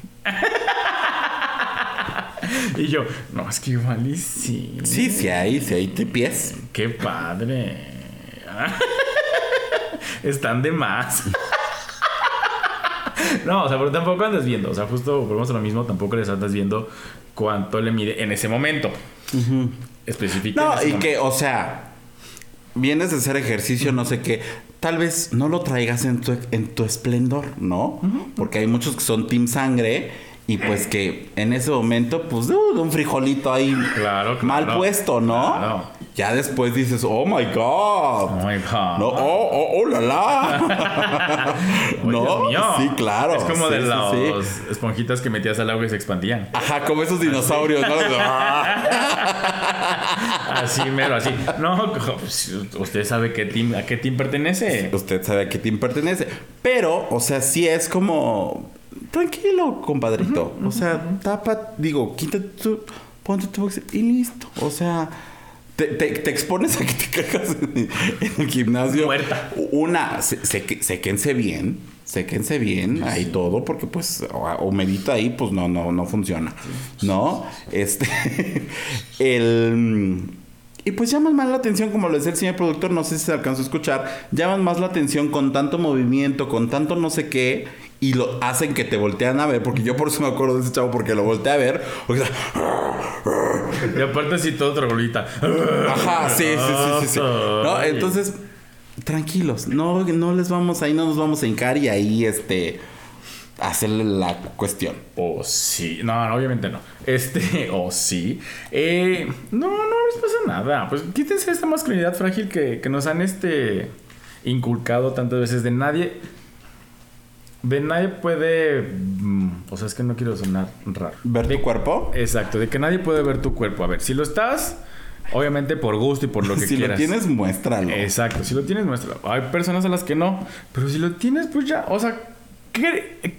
Y yo, no, es que igual y sí. Sí, sí hay, sí hay pies. Qué padre. Están de más. no, o sea, pero tampoco andas viendo. O sea, justo volvemos a lo mismo, tampoco les andas viendo cuánto le mide en ese momento. Específico. No, y que, o sea, vienes de hacer ejercicio, no sé qué. Tal vez no lo traigas en tu, en tu esplendor, ¿no? Porque hay muchos que son team sangre y pues que en ese momento, pues, uh, un frijolito ahí Claro, claro. mal puesto, ¿no? Claro. Ya después dices, oh my God. Oh my God. No, oh, oh, oh, la la. No, sí, claro. Es como Sí, de sí, las sí. esponjitas que metías al agua y se expandían. Ajá, como esos dinosaurios, ¿no? Así, mero, así. No, usted sabe qué team, a qué team pertenece. Usted sabe a qué team pertenece. Pero, o sea, sí es como. Tranquilo, compadrito. o sea, tapa, digo, quítate tu. Ponte tu boxer y listo. O sea. Te, te- te expones a que te cagas en, en el gimnasio. Muerta. Una, se, séquense bien. Séquense bien ahí todo, porque pues, o, o medita ahí, pues no, no, no funciona. ¿No? Este. el. Y pues llaman más la atención, como lo decía el señor productor, no sé si se alcanzó a escuchar, llaman más la atención con tanto movimiento, con tanto no sé qué, y lo hacen que te voltean a ver, porque yo por eso me acuerdo de ese chavo, porque lo volteé a ver, porque, Y aparte así todo troglita. ajá, sí, sí, sí, sí, sí. ¿No? Entonces, tranquilos, no, no les vamos, ahí no nos vamos a hincar y ahí, este, hacerle la cuestión. O sí. No, no, obviamente no. Este, o sí. Eh, no, no les pasa nada. Pues quítense esta masculinidad frágil que, que nos han este inculcado tantas veces de nadie. De nadie puede. mm, O sea, es que no quiero sonar raro. ¿Ver De- tu cuerpo? Exacto, de que nadie puede ver tu cuerpo. A ver, si lo estás, obviamente por gusto y por lo que si quieras. lo tienes, muéstralo. Exacto, si lo tienes, muéstralo. Hay personas a las que no, pero si lo tienes, pues ya, o sea, ¿qué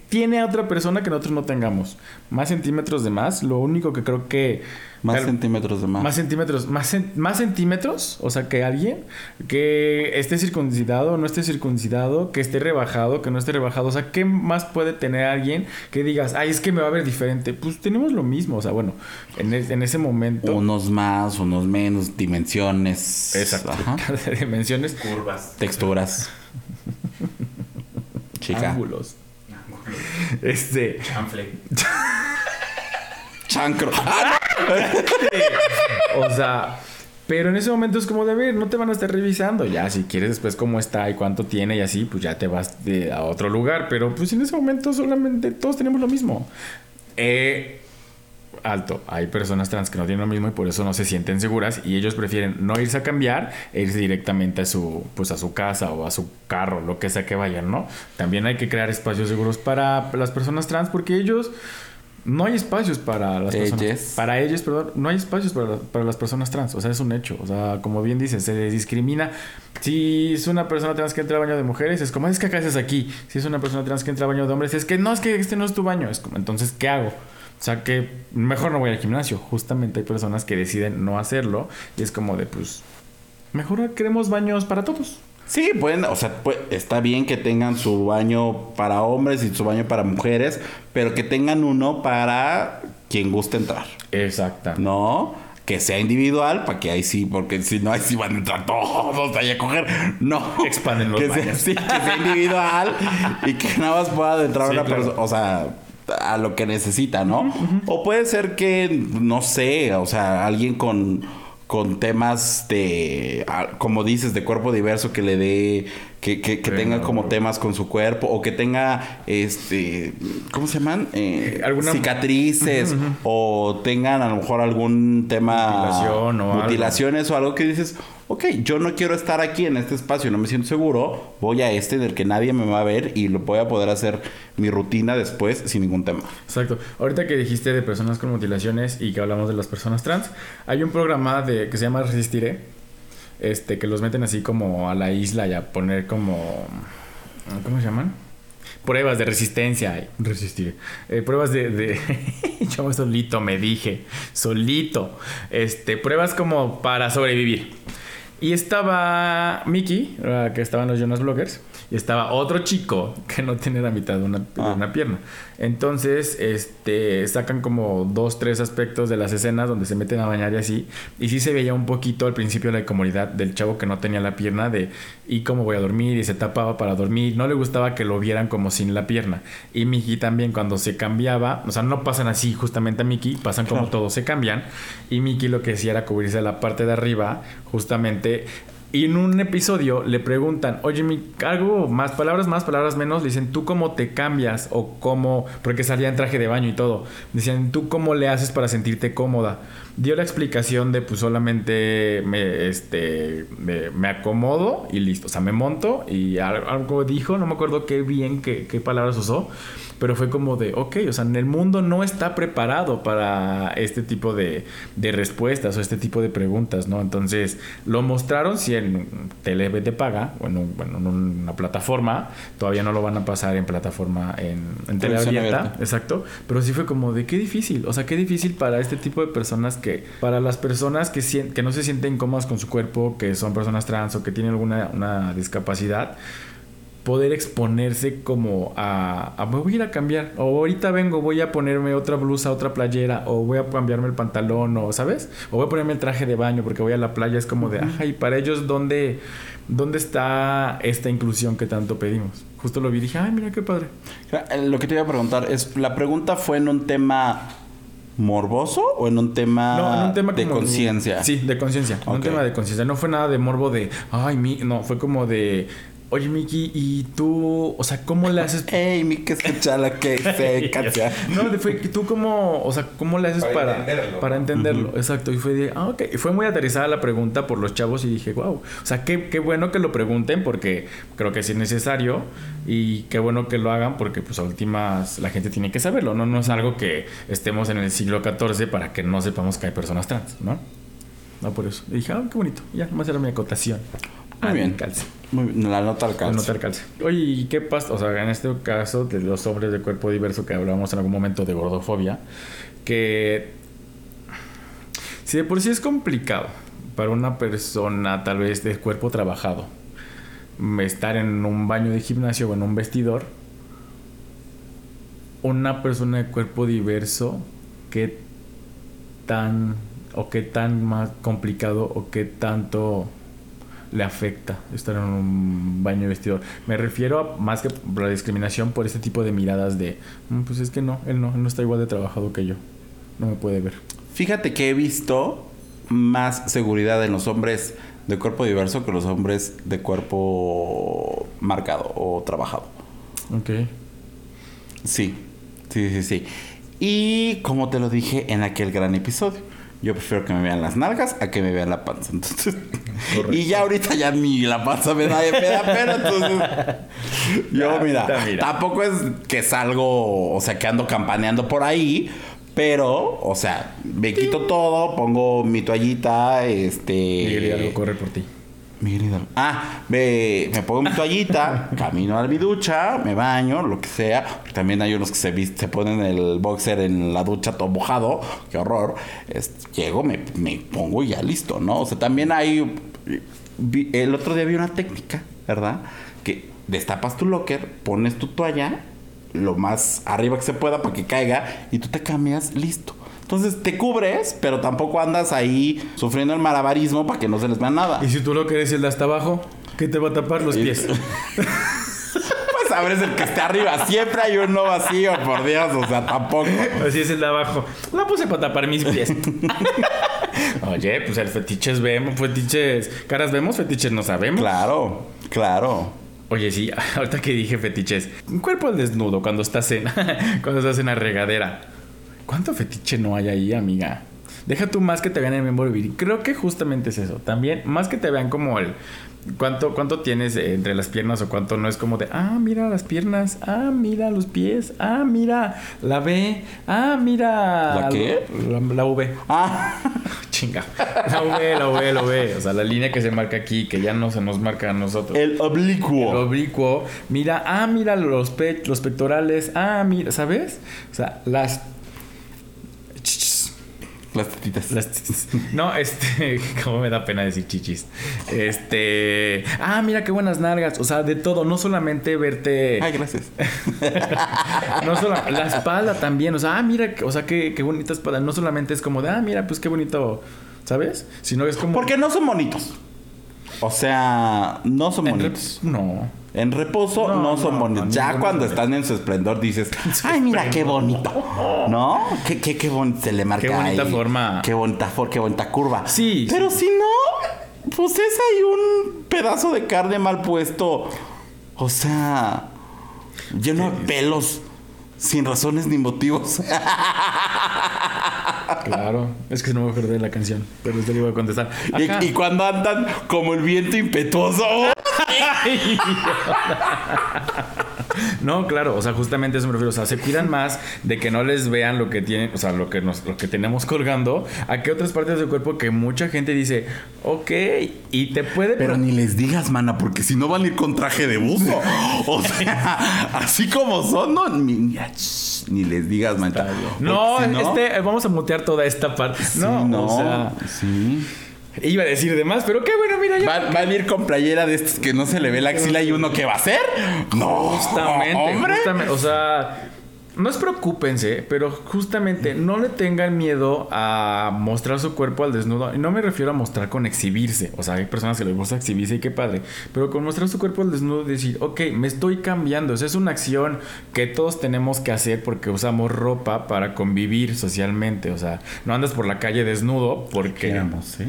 tiene a otra persona que nosotros no tengamos? Más centímetros de más, lo único que creo que... Más centímetros de más. Más centímetros, más, más centímetros, o sea, que alguien que esté circuncidado, no esté circuncidado, que esté rebajado, que no esté rebajado, o sea, ¿qué más puede tener alguien que digas, ay, es que me va a ver diferente? Pues tenemos lo mismo, o sea, bueno, en, en ese momento... Unos más, unos menos, dimensiones. Exacto, dimensiones, Curvas. Texturas. Chica. ángulos. Este, Chanfle. Chancro. O sea, pero en ese momento es como de ver, no te van a estar revisando. Ya, si quieres después cómo está y cuánto tiene y así, pues ya te vas de- a otro lugar. Pero pues en ese momento solamente todos tenemos lo mismo. Eh, alto, hay personas trans que no tienen lo mismo y por eso no se sienten seguras y ellos prefieren no irse a cambiar e irse directamente a su, pues a su casa o a su carro, lo que sea que vayan, ¿no? También hay que crear espacios seguros para las personas trans porque ellos... No hay espacios para las personas. Ellas. Para ellos, perdón, no hay espacios para, para las personas trans. O sea, es un hecho. O sea, como bien dices, se les discrimina. Si es una persona trans que entra al baño de mujeres, es como, es que acá haces aquí. Si es una persona trans que entra al baño de hombres, es que no, es que este no es tu baño. Es como, entonces, ¿qué hago? O sea, que mejor no voy al gimnasio. Justamente hay personas que deciden no hacerlo. Y es como de, pues, mejor queremos baños para todos. Sí, pueden, o sea, pues, está bien que tengan su baño para hombres y su baño para mujeres, pero que tengan uno para quien guste entrar. Exacta. ¿No? Que sea individual, para que ahí sí, porque si no, ahí sí van a entrar todos ahí a coger. No. Expanden los que sea, baños. sí, que sea individual y que nada más pueda entrar Sí, una claro. persona, o sea, a lo que necesita, ¿no? O puede ser que, no sé, o sea, alguien con, con temas de, como dices, de cuerpo diverso que le dé, que, que, que Sí, tenga no. como temas con su cuerpo o que tenga, este, ¿cómo se llaman? Eh, Alguna- cicatrices o tengan a lo mejor algún tema Mutilación o algo. mutilaciones o algo que dices, ok, yo no quiero estar aquí en este espacio, no me siento seguro, voy a este del que nadie me va a ver y lo voy a poder hacer mi rutina después sin ningún tema. Exacto. Ahorita que dijiste de personas con mutilaciones y que hablamos de las personas trans, hay un programa de que se llama Resistiré, este, que los meten así como a la isla y a poner como, ¿cómo se llaman? Pruebas de resistencia. Ay, Resistiré. Eh, pruebas de, de yo solito me dije, solito. Este, pruebas como para sobrevivir. Y estaba Mickey, la que estaban los Jonas Bloggers, y estaba otro chico que no tiene la mitad de una, de Ah. una pierna. Entonces, este, sacan como dos, tres aspectos de las escenas donde se meten a bañar y así. Y sí se veía un poquito al principio la incomodidad del chavo que no tenía la pierna de y cómo voy a dormir y se tapaba para dormir. No le gustaba que lo vieran como sin la pierna. Y Mickey también cuando se cambiaba, o sea, no pasan así justamente a Mickey, pasan como Claro. todos se cambian. Y Mickey lo que hacía era cubrirse la parte de arriba, justamente. Y en un episodio le preguntan, oye, mi, algo más, palabras más, palabras menos. Le dicen, ¿tú cómo te cambias? O cómo, porque salía en traje de baño y todo. Decían, ¿tú cómo le haces para sentirte cómoda? Dio la explicación de, pues solamente me, este, me, acomodo y listo. O sea, me monto y al- algo dijo, no me acuerdo qué bien, qué, qué palabras usó. Pero fue como de, ok, o sea, en el mundo no está preparado para este tipo de, de respuestas o este tipo de preguntas, ¿no? Entonces, lo mostraron si en tele de paga o en, un- bueno, en una plataforma, todavía no lo van a pasar en plataforma en, en exacto, pero sí fue como de qué difícil, o sea, qué difícil para este tipo de personas que, para las personas que, que no se sienten cómodas con su cuerpo, que son personas trans o que tienen alguna una discapacidad, poder exponerse como a, a, me voy a ir a cambiar o ahorita vengo voy a ponerme otra blusa otra playera o voy a cambiarme el pantalón o sabes o voy a ponerme el traje de baño porque voy a la playa es como de ajá y para ellos dónde dónde está esta inclusión que tanto pedimos justo lo vi y dije ay mira qué padre Eh, Lo que te iba a preguntar es, ¿la pregunta fue en un tema morboso o en un tema, no, en un tema Ah, de conciencia? Sí, de conciencia. en Un tema de conciencia. No fue nada de morbo de, ay, mi, no, fue como de, oye, Miki, ¿y tú, o sea, cómo le haces Ey, mi que escuchala que se cacha. No, fue que tú cómo, o sea, ¿cómo le haces Para para, entenderlo, para entenderlo? Exacto. Y fue de, ah, ok. Y fue muy aterrizada la pregunta por los chavos y dije, wow. O sea, qué, qué bueno que lo pregunten porque creo que sí es necesario y qué bueno que lo hagan porque pues a últimas la gente tiene que saberlo, ¿no? No es algo que estemos en el siglo XIV para que no sepamos que hay personas trans, ¿no? No por eso. Y dije, ah, qué bonito. Ya, nomás era mi acotación. Muy Al bien. calce. Muy la nota al notar calce. Oye, ¿y qué pasa? O sea, en este caso de los hombres de cuerpo diverso que hablábamos en algún momento de gordofobia, que si de por sí es complicado para una persona tal vez de cuerpo trabajado estar en un baño de gimnasio o en un vestidor, una persona de cuerpo diverso, ¿qué tan o qué tan más complicado o qué tanto le afecta estar en un baño de vestidor. Me refiero a más que la discriminación por este tipo de miradas de, "Mm, pues es que no, él no, él no está igual de trabajado que yo. No me puede ver. Fíjate que he visto más seguridad en los hombres de cuerpo diverso que los hombres de cuerpo marcado o trabajado. Ok. Sí, sí, sí, sí. Y como te lo dije en aquel gran episodio, yo prefiero que me vean las nalgas a que me vean la panza. Entonces, Correcto. y ya ahorita ya ni la panza me da, me da pena. Entonces, yo, Ya, mira, tampoco es que salgo, o sea, que ando campaneando por ahí. Pero, o sea, me quito todo, pongo mi toallita, este... Miguel Hidalgo corre por ti. Miguel Hidalgo. Ah, me, me pongo mi toallita, camino a mi ducha, me baño, lo que sea. También hay unos que se, se ponen el boxer en la ducha todo mojado. Qué horror. Es- llego, me, me pongo y ya listo, ¿no? O sea, también hay... vi- el otro día vi una técnica, ¿verdad? Que destapas tu locker, pones tu toalla lo más arriba que se pueda para que caiga y tú te cambias, listo. Entonces te cubres, pero tampoco andas ahí sufriendo el malabarismo para que no se les vea nada. ¿Y si tú lo quieres el de hasta abajo? ¿Qué te va a tapar los pies? Pues abres el que esté arriba. Siempre hay uno vacío, por Dios. O sea, tampoco. Así es el de abajo. La puse para tapar mis pies. Oye, pues el fetiches vemos, fetiches. Caras vemos, fetiches no sabemos. Claro, claro. Oye, sí, ahorita que dije fetiches. Un cuerpo al desnudo cuando estás en. cuando estás en la regadera. ¿Cuánto fetiche no hay ahí, amiga? Deja tú más que te vean en el miembro viril. Creo que justamente es eso. También, más que te vean como el. ¿Cuánto, ¿Cuánto tienes eh, entre las piernas o cuánto no es como de, ah, mira las piernas, ah, mira los pies, ah, mira la V, ah, mira... ¿La qué? La, la V. Ah, Chinga. La V, la V, la V. O sea, la línea que se marca aquí, que ya no se nos marca a nosotros. el oblicuo. El oblicuo. Mira, ah, mira los, pe- los pectorales. Ah, mira, ¿sabes? O sea, las. Las tetitas. Las chichis. No, este. Cómo me da pena decir chichis. Este. Ah, mira qué buenas nalgas. O sea, de todo. No solamente verte. Ay, gracias. No solo. La espalda también. O sea, ah, mira. O sea, qué, qué bonita espalda. No solamente es como de, ah, mira, pues qué bonito. ¿Sabes? Sino es como. Porque no son bonitos. O sea, no son En bonitos. No. En reposo no, No, son no, bonitos. no, ya cuando es están en su esplendor dices, ay, mira qué bonito. ¿No? Qué, qué, qué bonito se le marca Qué bonita ahí. forma. Qué bonita forma, qué bonita curva. Sí, Pero si no, pues es ahí un pedazo de carne mal puesto. O sea, lleno de pelos. Sin razones ni motivos. Claro. Es que no me acordé de la canción. Pero usted le iba a contestar. Y, y cuando andan como el viento impetuoso. No, claro, o sea, justamente eso me refiero. O sea, se cuidan más de que no les vean lo que tienen, o sea, lo que nos, lo que tenemos colgando, a que otras partes del cuerpo que mucha gente dice, ok, y te puede. Pero ni les digas, mana, porque si no van a ir con traje de buzo. O sea, así como son, no, ni, les digas, mana. no, este, vamos a mutear toda esta parte. sí, no, no, o sea, sí. Iba a decir de más, pero qué bueno, mira, ya. ¿Van, van a ir con playera de estos que no se le ve la axila y uno que va a hacer? No, Justamente, hombre. justamente, o sea, no es preocúpense, pero justamente no le tengan miedo a mostrar su cuerpo al desnudo. Y no me refiero a mostrar con exhibirse. O sea, hay personas que les gusta exhibirse y qué padre. Pero con mostrar su cuerpo al desnudo, decir, ok, me estoy cambiando. O sea, es una acción que todos tenemos que hacer porque usamos ropa para convivir socialmente. O sea, no andas por la calle desnudo porque Queramos, ¿eh?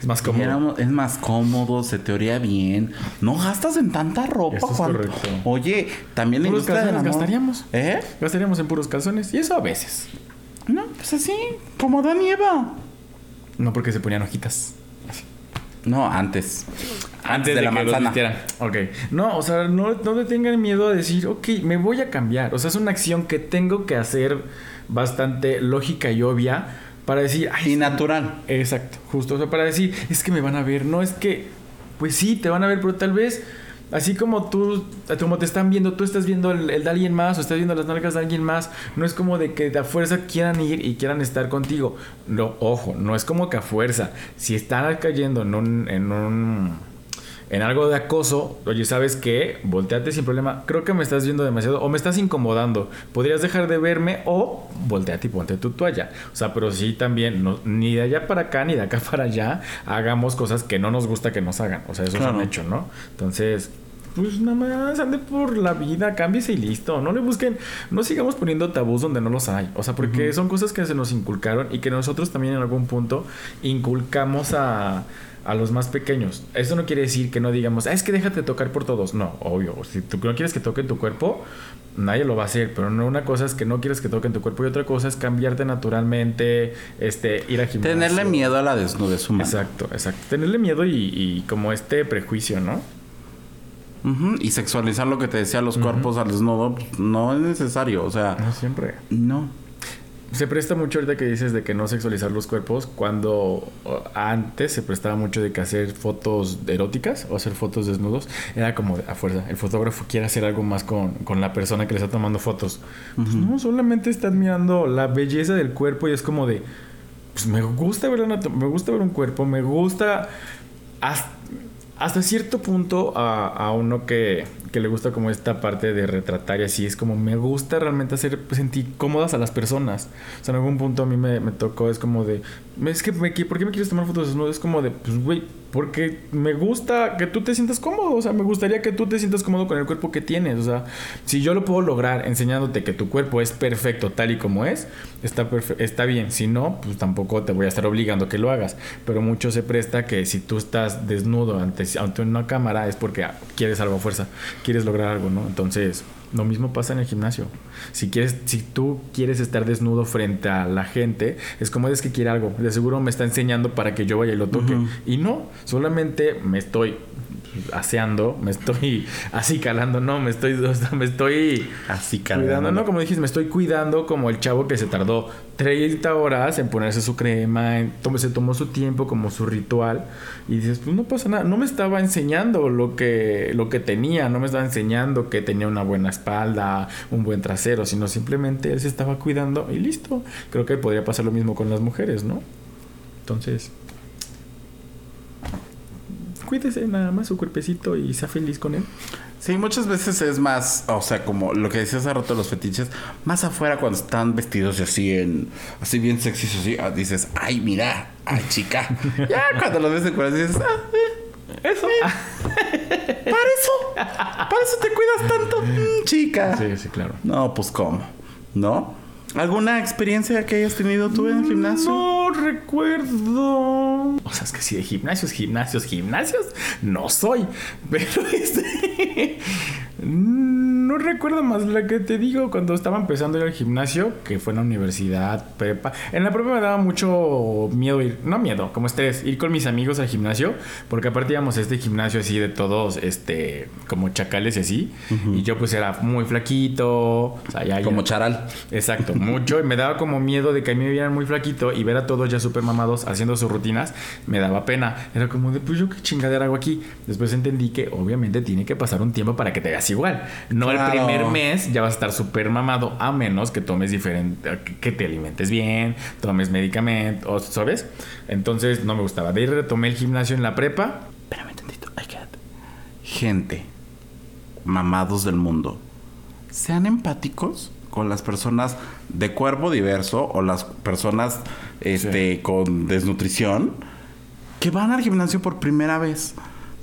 es más cómodo. Es más cómodo, se te oría bien. No gastas en tanta ropa, Eso es Juan. correcto. Oye, también la industria del calzones amor. gastaríamos. ¿Eh? Gastaríamos en puros calzones. Y eso a veces. No, pues así, como Dan y Eva. No porque se ponían hojitas. No, antes. Antes de, de la que manzana. Ok. No, o sea, no, no le tengan miedo a decir, ok, me voy a cambiar. O sea, es una acción que tengo que hacer bastante lógica y obvia para decir, ay, Y natural. Exacto, justo. O sea, para decir, es que me van a ver. No es que, pues sí, te van a ver, pero tal vez, así como tú, como te están viendo, tú estás viendo el, de alguien más o estás viendo las nalgas de alguien más. No es como de que de a fuerza quieran ir y quieran estar contigo. No, ojo, no es como que a fuerza. Si están cayendo en un. En un en algo de acoso, oye, ¿sabes qué? Volteate sin problema. Creo que me estás viendo demasiado o me estás incomodando. Podrías dejar de verme o volteate y ponte tu toalla. O sea, pero sí también, no- ni de allá para acá ni de acá para allá, hagamos cosas que no nos gusta que nos hagan. O sea, eso es Claro. un hecho, ¿no? Entonces, pues nada más ande por la vida, cámbiese y listo. No le busquen, no sigamos poniendo tabús donde no los hay. O sea, porque son cosas que se nos inculcaron y que nosotros también en algún punto inculcamos a, a los más pequeños. Eso no quiere decir que no digamos, "Ah, es que déjate tocar por todos. No, obvio. Si tú no quieres que toquen tu cuerpo, nadie lo va a hacer. Pero no una cosa es que no quieres que toquen tu cuerpo y otra cosa es cambiarte naturalmente, este, ir a gimnasio. Tenerle miedo a la desnudez humana. Exacto, exacto. Tenerle miedo y, y como este prejuicio, ¿no? Y sexualizar lo que te decía, los cuerpos al desnudo, pues, no es necesario. O sea, No siempre. no. Se presta mucho ahorita que dices de que no sexualizar los cuerpos, cuando antes se prestaba mucho de que hacer fotos eróticas o hacer fotos desnudos era como a fuerza. El fotógrafo quiere hacer algo más con, con la persona que le está tomando fotos. Pues no, solamente está admirando la belleza del cuerpo y es como de, pues me gusta ver, anato- me gusta ver un cuerpo, me gusta... haz- hasta cierto punto a, a uno que, que, le gusta como esta parte de retratar y así, es como me gusta realmente hacer sentir cómodas a las personas. O sea, en algún punto a mí me, me tocó, es como de, es que, me, ¿por qué me quieres tomar fotos desnudo? Es como de, pues, güey, porque me gusta que tú te sientas cómodo. O sea, me gustaría que tú te sientas cómodo con el cuerpo que tienes. O sea, si yo lo puedo lograr enseñándote que tu cuerpo es perfecto tal y como es, está, está bien. Si no, pues tampoco te voy a estar obligando a que lo hagas. Pero mucho se presta que si tú estás desnudo ante, ante una cámara es porque quieres algo a fuerza, quieres lograr algo, ¿no? Entonces, lo mismo pasa en el gimnasio. Si quieres, si tú quieres estar desnudo frente a la gente, es como es que quiere algo. De seguro me está enseñando para que yo vaya y lo toque. Y no, solamente me estoy aseando, me estoy así calando, no, me estoy, me estoy cuidando, no, como dijiste, me estoy cuidando como el chavo que se tardó 30 horas en ponerse su crema, en, se tomó su tiempo como su ritual y dices, pues no pasa nada, no me estaba enseñando lo que, lo que tenía, no me estaba enseñando que tenía una buena espalda, un buen trasero, sino simplemente él se estaba cuidando y listo. Creo que podría pasar lo mismo con las mujeres, ¿no? Entonces, cuídese nada más su cuerpecito y sea feliz con él. Sí, muchas veces es más, o sea, como lo que decías hace rato los fetiches, más afuera cuando están vestidos así en, así bien sexys, así, ah, dices, ay, mira, ay, chica. ya cuando lo ves en cuerpo dices, ah, eh, eso. Eh, para eso, para eso te cuidas tanto, mm, chica. Sí, sí, claro. No, pues cómo, ¿no? ¿Alguna experiencia que hayas tenido tú en el gimnasio? No recuerdo. O sea, es que si de gimnasios, gimnasios, gimnasios, no soy. Pero este no recuerdo más la que te digo cuando estaba empezando ir al gimnasio, que fue en la universidad, prepa. En la prepa me daba mucho miedo ir, no miedo, como estrés, ir con mis amigos al gimnasio, porque aparte íbamos a este gimnasio así de todos, este, como chacales y así. Y yo pues era muy flaquito, o sea, ya, Como charal. Exacto, mucho. Y me daba como miedo de que a mí me vieran muy flaquito y ver a todos ya súper mamados haciendo sus rutinas, me daba pena. Era como de, pues yo qué chingadera hago aquí. Después entendí que obviamente tiene que pasar un tiempo para que te veas igual. No primer mes ya vas a estar súper mamado, a menos que tomes diferente, que te alimentes bien, tomes medicamentos, ¿sabes? Entonces no me gustaba. De ahí retomé el gimnasio en la prepa. Espérame tantito, Gente, mamados del mundo, sean empáticos con las personas de cuerpo diverso o las personas este, con desnutrición que van al gimnasio por primera vez.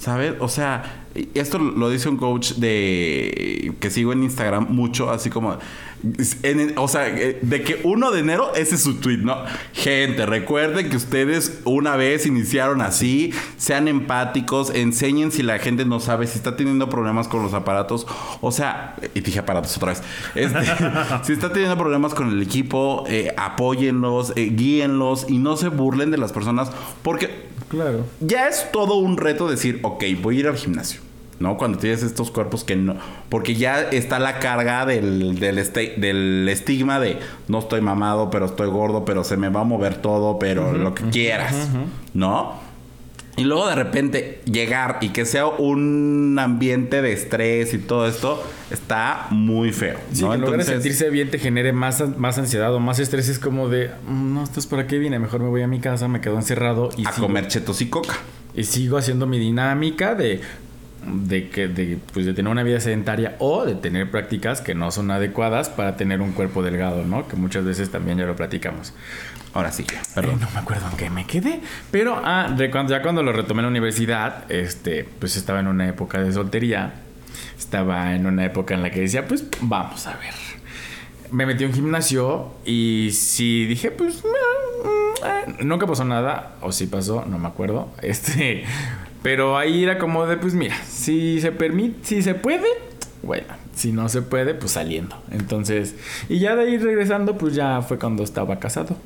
¿Sabes? O sea, esto lo dice un coach de que sigo en Instagram mucho, así como o sea, eh, de que 1 de enero ese es su tweet, ¿no? Gente, recuerden que ustedes una vez iniciaron así, sean empáticos, enseñen si la gente no sabe si está teniendo problemas con los aparatos, o sea, y dije aparatos otra vez. Este, si está teniendo problemas con el equipo, eh, apóyenlos, eh, guíenlos y no se burlen de las personas porque Claro. Ya es todo un reto decir, ok, voy a ir al gimnasio. ¿no? Cuando tienes estos cuerpos que no... Porque ya está la carga del, del, del estigma de no estoy mamado, pero estoy gordo, pero se me va a mover todo, pero lo que quieras, ¿no? Y luego de repente llegar y que sea un ambiente de estrés y todo esto está muy feo. ¿no? Sí, Entonces, sentirse bien te genere más, más ansiedad o más estrés. Es como de, mm, no, esto es para qué vine, mejor me voy a mi casa, me quedo encerrado y... A comer chetos y coca. Y sigo haciendo mi dinámica de de que de, pues de tener una vida sedentaria o de tener prácticas que no son adecuadas para tener un cuerpo delgado, ¿no? Que muchas veces también ya lo platicamos. Ahora sí, perdón. no me acuerdo en qué me quedé. Pero ah, ya cuando lo retomé en la universidad, este, pues estaba en una época de soltería. Estaba en una época en la que decía, pues vamos a ver. Me metí en un gimnasio y sí dije, pues mm, eh, nunca pasó nada. O sí pasó, no me acuerdo. Este. Pero ahí era como de, pues mira, si se permite, si se puede, bueno, si no se puede, pues saliendo. Entonces, y ya de ahí regresando, pues ya fue cuando estaba casado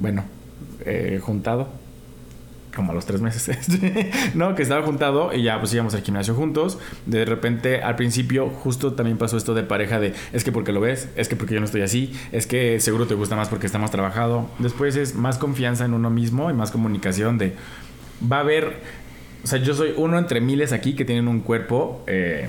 bueno, eh, juntado. Como a los tres meses. no, que estaba juntado y ya pues íbamos al gimnasio juntos. De repente, al principio, justo también pasó esto de pareja de es que porque lo ves, es que porque yo no estoy así, es que seguro te gusta más porque está más trabajado. Después es más confianza en uno mismo y más comunicación de va a haber. O sea, yo soy uno entre miles aquí que tienen un cuerpo. Eh,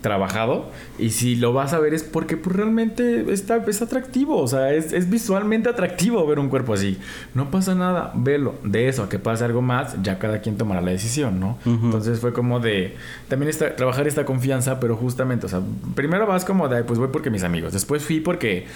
trabajado y si lo vas a ver es porque pues, realmente está, es atractivo, o sea, es, es, visualmente atractivo ver un cuerpo así. No pasa nada, velo. De eso a que pase algo más, ya cada quien tomará la decisión, ¿no? Entonces fue como de también esta, trabajar esta confianza, pero justamente, o sea, primero vas como de, pues voy porque mis amigos, después fui porque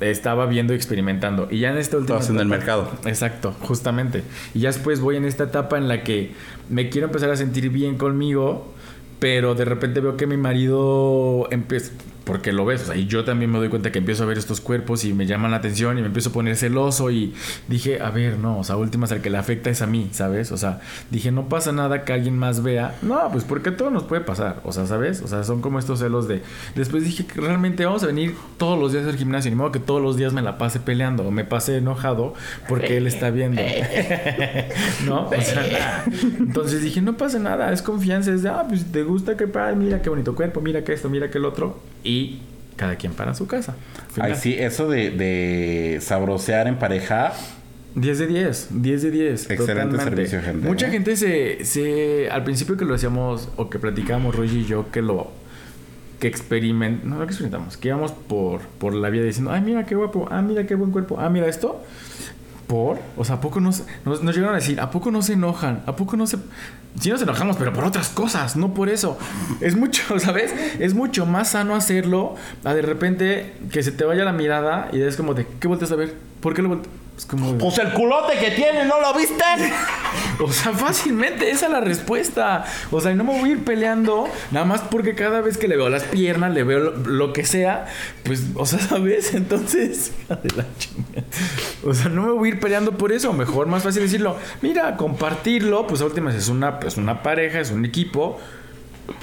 estaba viendo y experimentando y ya en esta última... en el mercado. Exacto, justamente. Y ya después voy en esta etapa en la que me quiero empezar a sentir bien conmigo pero de repente veo que mi marido empieza, porque lo ves, o sea, y yo también me doy cuenta que empiezo a ver estos cuerpos y me llaman la atención y me empiezo a poner celoso y dije, a ver, no, o sea, últimas al que le afecta es a mí, ¿sabes? O sea, dije, no pasa nada que alguien más vea, no, pues porque todo nos puede pasar, o sea, ¿sabes? O sea, son como estos celos de, después dije que realmente vamos a venir todos los días al gimnasio, ni modo que todos los días me la pase peleando o me pase enojado porque él está viendo, ¿no? O sea, entonces dije, no pasa nada, es confianza, es de, ah, pues te gusta que, mira qué bonito cuerpo, mira que esto, mira que el otro, y cada quien para su casa. Ay, sí, eso de, de sabrosear en pareja 10 de 10, 10 de 10. Excelente servicio, gente. Mucha gente se, se. Al principio que lo hacíamos, o que platicábamos Roger y yo, que lo. Que experiment, no, que experimentamos, que íbamos por, por la vida diciendo, ay, mira qué guapo, ah, mira qué buen cuerpo, ah, mira esto. ¿Por? O sea, ¿a poco nos, nos, nos, llegaron a decir, ¿a poco no se enojan? ¿A poco no se...? Sí nos enojamos, pero por otras cosas, no por eso. Es mucho, ¿sabes? Es mucho más sano hacerlo a de repente que se te vaya la mirada y es como de, ¿qué volteas a ver? ¿Por qué lo volteas? Pues el culote que tiene, ¿no lo viste? o sea, fácilmente, esa es la respuesta. O sea, no me voy a ir peleando, nada más porque cada vez que le veo las piernas, le veo lo, que sea, pues, o sea, ¿sabes? Entonces, de la O sea, no me voy a ir peleando por eso. Mejor, más fácil decirlo. Mira, compartirlo, pues a últimas es una, pues, una pareja, es un equipo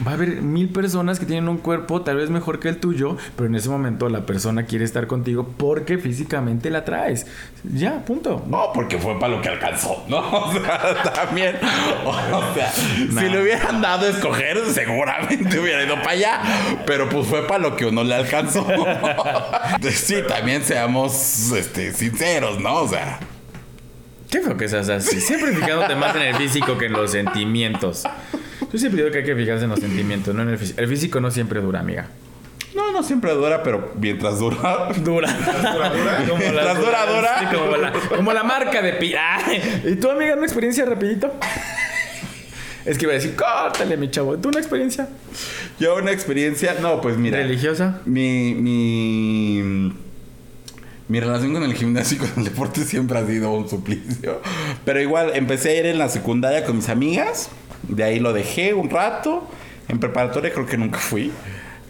va a haber mil personas que tienen un cuerpo tal vez mejor que el tuyo, pero en ese momento la persona quiere estar contigo porque físicamente la traes. Ya, punto. No, porque fue para lo que alcanzó, ¿no? O sea, también. O sea, si le hubieran dado a escoger, seguramente hubiera ido para allá, pero pues fue para lo que uno le alcanzó. sí, también seamos este, sinceros, ¿no? O sea. Qué feo que seas así. Siempre fijándote más en el físico que en los sentimientos. Yo siempre digo que hay que fijarse en los sentimientos, no en el físico. El físico no siempre dura, amiga. No, no siempre dura, pero mientras dura. Dura. dura, dura. Como mientras dura, dura. como, la, como, la, marca de pi. ¿Y tú, amiga, una experiencia rapidito? Es que iba a decir, córtale, mi chavo. ¿Tú una experiencia? Yo una experiencia, no, pues mira. ¿Religiosa? Mi, mi, mi relación con el gimnasio y con el deporte siempre ha sido un suplicio. Pero igual, empecé a ir en la secundaria con mis amigas. De ahí lo dejé un rato. En preparatoria creo que nunca fui.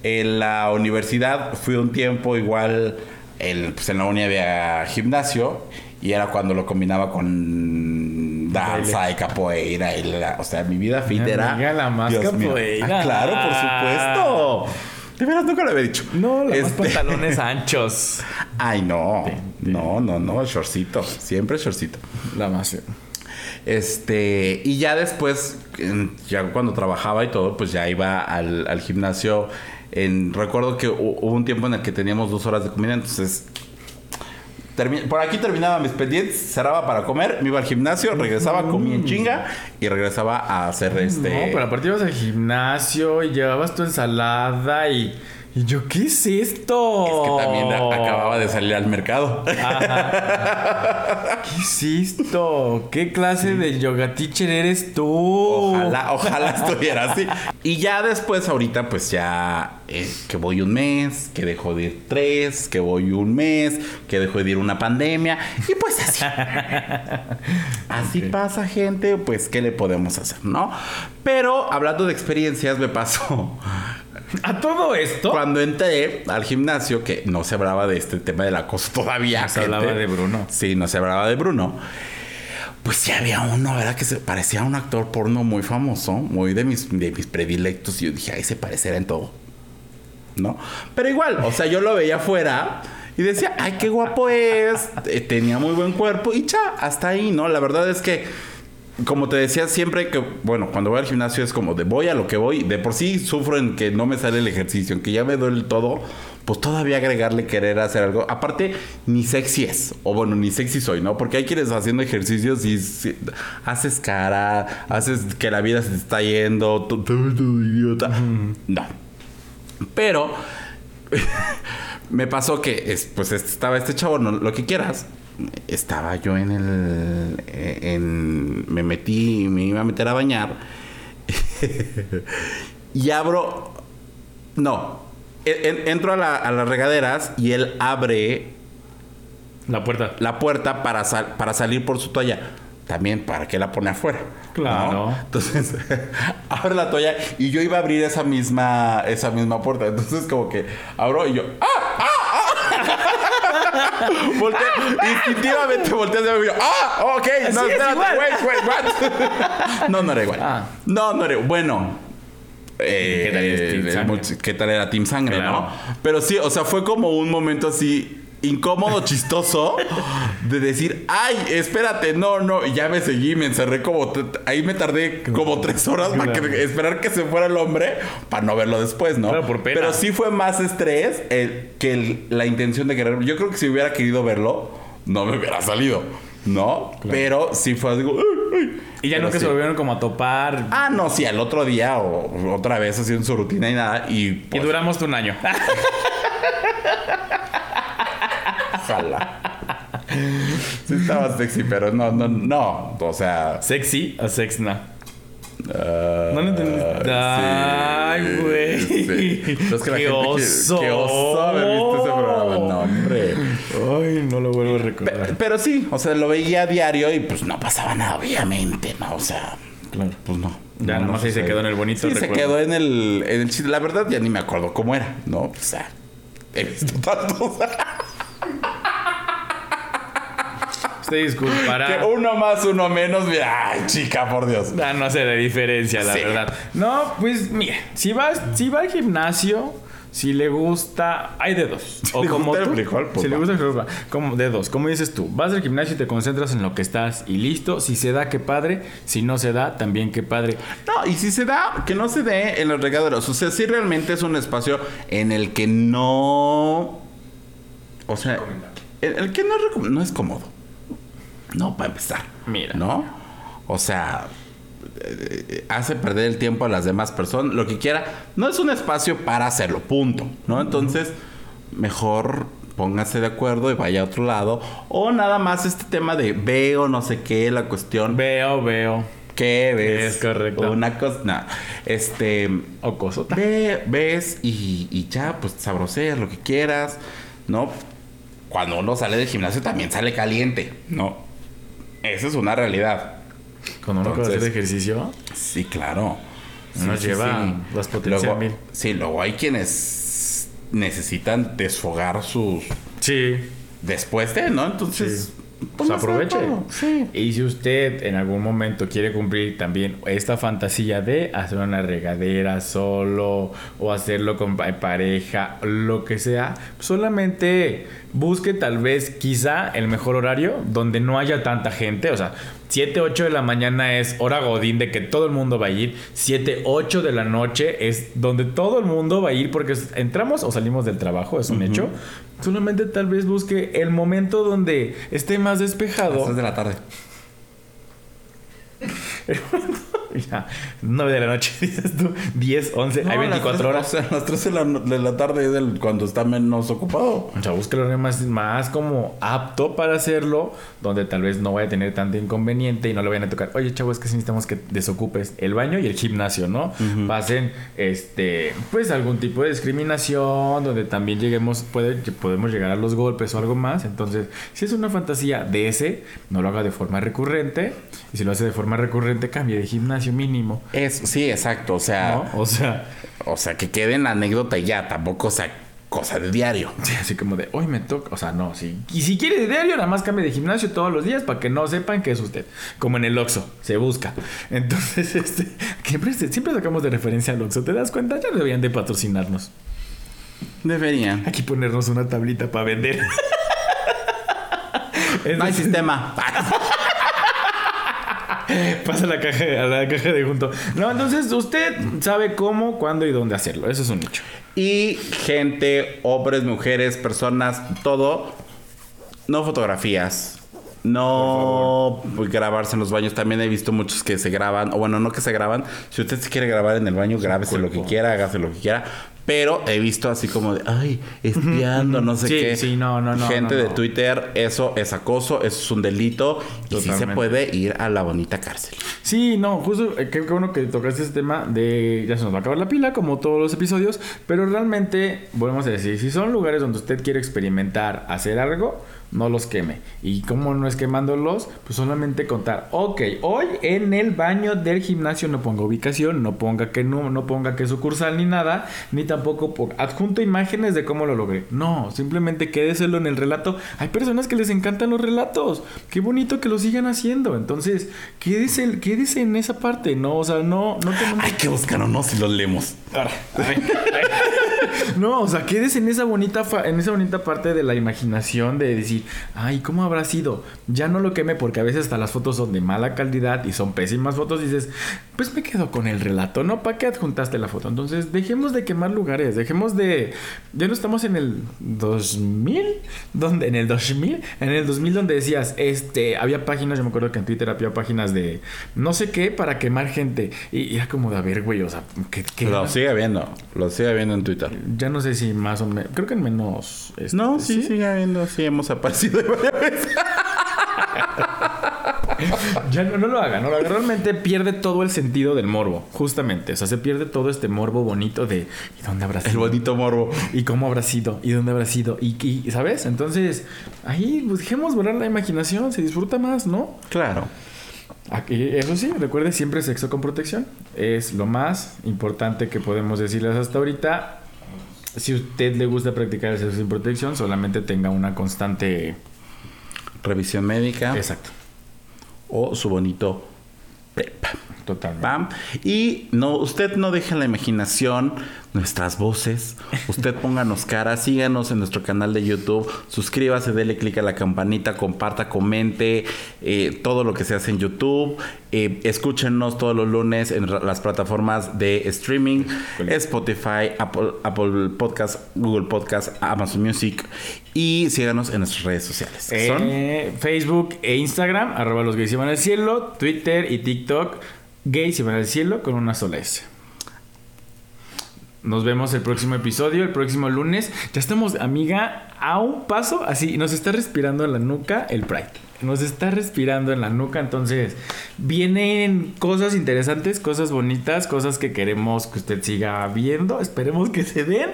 En la universidad fui un tiempo igual, el, pues en la uni había gimnasio y era cuando lo combinaba con danza y capoeira. Y o sea, mi vida fit era... la más capoeira. Ah, claro, por supuesto. De veras nunca lo había dicho. No, los este... pantalones anchos. Ay, no. No, no, no. Shortcito. Siempre shortcito. La más. Este, y ya después, ya cuando trabajaba y todo, pues ya iba al, gimnasio. En, recuerdo que hubo un tiempo en el que teníamos dos horas de comida, entonces por aquí terminaba mis pendientes, cerraba para comer, me iba al gimnasio, regresaba, comía en chinga y regresaba a hacer este. No, pero aparte ibas al gimnasio y llevabas tu ensalada y y yo, ¿qué es esto? Es que también acababa de salir al mercado. Ajá. ¿Qué es esto? ¿Qué clase de yoga teacher eres tú? Ojalá, ojalá estuviera así. Y ya después, ahorita, pues ya eh, que voy un mes, que dejo de ir tres, que voy un mes, que dejo de ir una pandemia. Y pues así. así pasa, gente. Pues, ¿qué le podemos hacer, no? Pero hablando de experiencias, me pasó a todo esto. Cuando entré al gimnasio, que no se hablaba de este tema del acoso todavía. No se hablaba de Bruno. Sí, no se hablaba de Bruno. Pues sí había uno, ¿verdad? Que se parecía a un actor porno muy famoso, muy de mis, de mis predilectos. Y yo dije, ay, se parecerá en todo. ¿No? Pero igual, o sea, yo lo veía afuera y decía, ay, qué guapo es. Eh, tenía muy buen cuerpo. Y ya, hasta ahí, ¿no? La verdad es que como te decía siempre que, bueno, cuando voy al gimnasio es como de voy a lo que voy. De por sí sufro en que no me sale el ejercicio, en que ya me duele todo. Pues todavía agregarle querer hacer algo. Aparte, ni sexy es. O bueno, ni sexy soy, ¿no? Porque hay quienes haciendo ejercicios y haces cara, haces que la vida se te está yendo, todo, idiota. No. Pero me pasó que es- pues estaba este chavo, no, lo que quieras. Estaba yo en el. En, me metí, me iba a meter a bañar. y abro. No. En- en- entro a, la- a las regaderas y él abre La puerta. la puerta para, sal- para salir por su toalla. También, ¿para qué la pone afuera? Claro. ¿No? Entonces, abre la toalla y yo iba a abrir esa misma, esa misma puerta. Entonces, como que abro y yo, ¡ah! Volteé, instintivamente hacia mí y yo, ¡ah! Ok, no, Sí, espérate, igual. wait, wait, what? no, no era igual. Ah. No, no era Bueno. eh, ¿Qué tal much- ¿Qué tal era Team Sangre, Claro. no? Pero sí, o sea, fue como un momento así incómodo, chistoso, de decir, ay, espérate, no, no, y ya me seguí, me encerré como, ahí me tardé como tres horas para que- esperar que se fuera el hombre, para no verlo después, ¿no? Claro, por pena. Pero sí fue más estrés el- que el- la intención de querer, yo creo que si hubiera querido verlo, no me hubiera salido, ¿no? Pero sí fue así, como, "Ay, ay". Y ya Pero nunca sí. se volvieron como a topar. Ah, no, sí, al otro día o otra vez haciendo su rutina y nada. Y y pues, duramos un año. ojalá. Sí estaba sexy, pero no, no, no. O sea. ¿Sexy o sexna? ah, No lo entendí. Ay, güey. sí. Es que Qué oso. Qué oso haber visto ese programa. No, hombre. Ay, no lo vuelvo a recordar. Pero, sí, o sea, lo veía a diario y pues no pasaba nada, obviamente, ¿no? O sea, Claro. pues no. Ya No, nada no más ahí se quedó en el bonito Sí, se quedó en el, en el. La verdad, ya ni me acuerdo cómo era, ¿no? O sea, he visto tantos. Usted disculpará. que uno más, uno menos. Mira, ay, chica, por Dios. Ah, no sé de diferencia, la Sí. verdad. No, pues mire, si vas, si va al gimnasio, si le gusta, hay de dos. O le como gusta el tú, frijol, pues si le va. gusta el frijol, va. como de dos. Como dices tú, vas al gimnasio y te concentras en lo que estás y listo. Si se da, qué padre. Si no se da, también qué padre. No, y si se da, que no se dé en los regaderos. O sea, si realmente es un espacio en el que no. O sea, el, el que no, no es cómodo. No, para empezar. Mira. ¿No? O sea, eh, hace perder el tiempo a las demás personas, lo que quiera. No es un espacio para hacerlo, punto. ¿No? Entonces, mejor póngase de acuerdo y vaya a otro lado. O nada más este tema de veo, no sé qué, la cuestión. Veo, veo. ¿Qué ves? Es correcto. Una cosa. no. Este. O cosota. Ve, ves y, y ya, pues sabroseas lo que quieras, ¿no? Cuando uno sale del gimnasio también sale caliente, ¿no? Esa es una realidad. Cuando uno Entonces- hacer ejercicio, Sí, claro. Nos sí, lleva sí. las potencias Luego- mil. Sí, luego hay quienes necesitan desfogar sus. sí. Después de, ¿no? Entonces. Pues aproveche. Sí. Y si usted en algún momento quiere cumplir también esta fantasía de hacer una regadera solo o hacerlo con pa- pareja, lo que sea, solamente busque tal vez quizá el mejor horario donde no haya tanta gente. O sea, 7, 8 de la mañana es hora godín de que todo el mundo va a ir. 7, 8 de la noche es donde todo el mundo va a ir porque entramos o salimos del trabajo, es un hecho. Solamente tal vez busque el momento donde esté más A despejado. las tres de la tarde. Ya, 9 de la noche, dices tú. 10, 11, hay No, las 24 tres- horas. O sea, las 3 de la, de la tarde es el- cuando está menos ocupado. O sea, busca el horario más, más como apto para hacerlo, donde tal vez no vaya a tener tanto inconveniente y no le vayan a tocar. Oye, chavo, es que necesitamos que desocupes el baño y el gimnasio, ¿no? Pasen, este, pues algún tipo de discriminación, donde también lleguemos, puede, podemos llegar a los golpes o algo más. Entonces, si es una fantasía de ese, no lo haga de forma recurrente. Y si lo hace de forma recurrente, cambie de gimnasio mínimo. Es, sí, exacto. O sea, ¿No? O sea, o sea, que quede en la anécdota y ya, tampoco sea cosa de diario. Sí, así como de, hoy me toca, o sea, no, sí. Y si quiere de diario, nada más cambie de gimnasio todos los días para que no sepan que es usted. Como en el Oxxo, se busca. Entonces, este, siempre, siempre sacamos de referencia al Oxxo. ¿Te das cuenta? Ya deberían de patrocinarnos. Deberían. Aquí ponernos una tablita para vender. No hay sistema. Pasa a la caja, a la caja de junto. No, entonces usted sabe cómo, cuándo y dónde hacerlo. Eso es un hecho. Y gente, hombres, mujeres, personas, todo. No fotografías. No grabarse en los baños. También he visto muchos que se graban. O bueno, no que se graban. Si usted se quiere grabar en el baño, grábese lo que quiera, hágase lo que quiera. Pero he visto así como de, ay, espiando, no sé Sí, qué. sí, no, no, no, Gente no, de. Twitter, eso es acoso, eso es un delito. Y sí se puede ir a la bonita cárcel. Sí, no, justo, eh, qué bueno que tocaste ese tema de ya se nos va a acabar la pila, como todos los episodios, pero realmente, volvemos a decir, si son lugares donde usted quiere experimentar, hacer algo, no los queme. Y como no es quemándolos, pues solamente contar, ok, hoy en el baño del gimnasio no ponga ubicación, no ponga que no, no ponga que sucursal ni nada, ni tampoco po- adjunto imágenes de cómo lo logré. No, simplemente quédeselo en el relato. Hay personas que les encantan los relatos. Qué bonito que lo sigan haciendo. Entonces, quédese, quédese en esa parte, ¿no? O sea, no, no te Hay que buscar unos si los leemos. No, o sea, quedes en esa bonita fa- en esa bonita parte de la imaginación de decir, ay, ¿cómo habrá sido? Ya no lo queme porque a veces hasta las fotos son de mala calidad y son pésimas fotos. dices, pues me quedo con el relato, ¿no? ¿Para qué adjuntaste la foto? Entonces, dejemos de quemar lugares, dejemos de. Ya no estamos en el 2000, donde en el 2000, en el 2000 donde decías, este, había páginas, yo me acuerdo que en Twitter había páginas de no sé qué para quemar gente. Y, y era como de, a ver, güey, o sea, ¿qué, qué Lo sigue viendo. Lo sigue viendo en Twitter. Ya no sé si más o menos. Creo que en menos. este, No, sí, sigue viendo. Sí, hemos aparecido varias veces. Ya no, no lo haga, no lo haga. Realmente pierde todo el sentido del morbo, justamente. O sea, se pierde todo este morbo bonito de ¿y dónde habrá sido? El bonito morbo. ¿Y cómo habrá sido? ¿Y dónde habrá sido? ¿Y, y- ¿Sabes? Entonces, ahí pues, dejemos volar la imaginación, se disfruta más, ¿no? Claro. Aquí, eso sí, recuerde siempre sexo con protección. Es lo más importante que podemos decirles hasta ahorita. Si usted le gusta practicar el sexo sin protección, solamente tenga una constante. Revisión médica. Exacto. O su bonito PEP. Totalmente. Pam. Y no, usted no deje en la imaginación nuestras voces. Usted pónganos cara, síganos en nuestro canal de YouTube, suscríbase, dele click a la campanita, comparta, comente eh, todo lo que se hace en YouTube. Eh, escúchenos todos los lunes en las plataformas de streaming, Spotify, Apple, Apple Podcast, Google Podcast, Amazon Music y síganos en nuestras redes sociales. que son Eh, Facebook e Instagram, arroba los gays y van al cielo, Twitter y TikTok, gays y van al cielo con una sola S. Nos vemos el próximo episodio, el próximo lunes. Ya estamos, amiga, a un paso, así, nos está respirando en la nuca el Pride. Nos está respirando en la nuca, entonces vienen cosas interesantes, cosas bonitas, cosas que queremos que usted siga viendo. Esperemos que se den.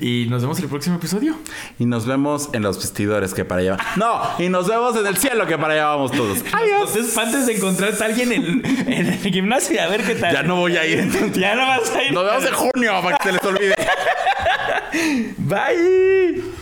Y nos vemos el próximo episodio. Y nos vemos en los vestidores que para allá. No, y nos vemos en el cielo que para allá vamos todos. Adiós. Entonces, antes de encontrarte a alguien en, en el gimnasio a ver qué tal. Ya no voy a ir entonces. Ya no vas a ir. Nos vemos en junio para que se les olvide. Bye.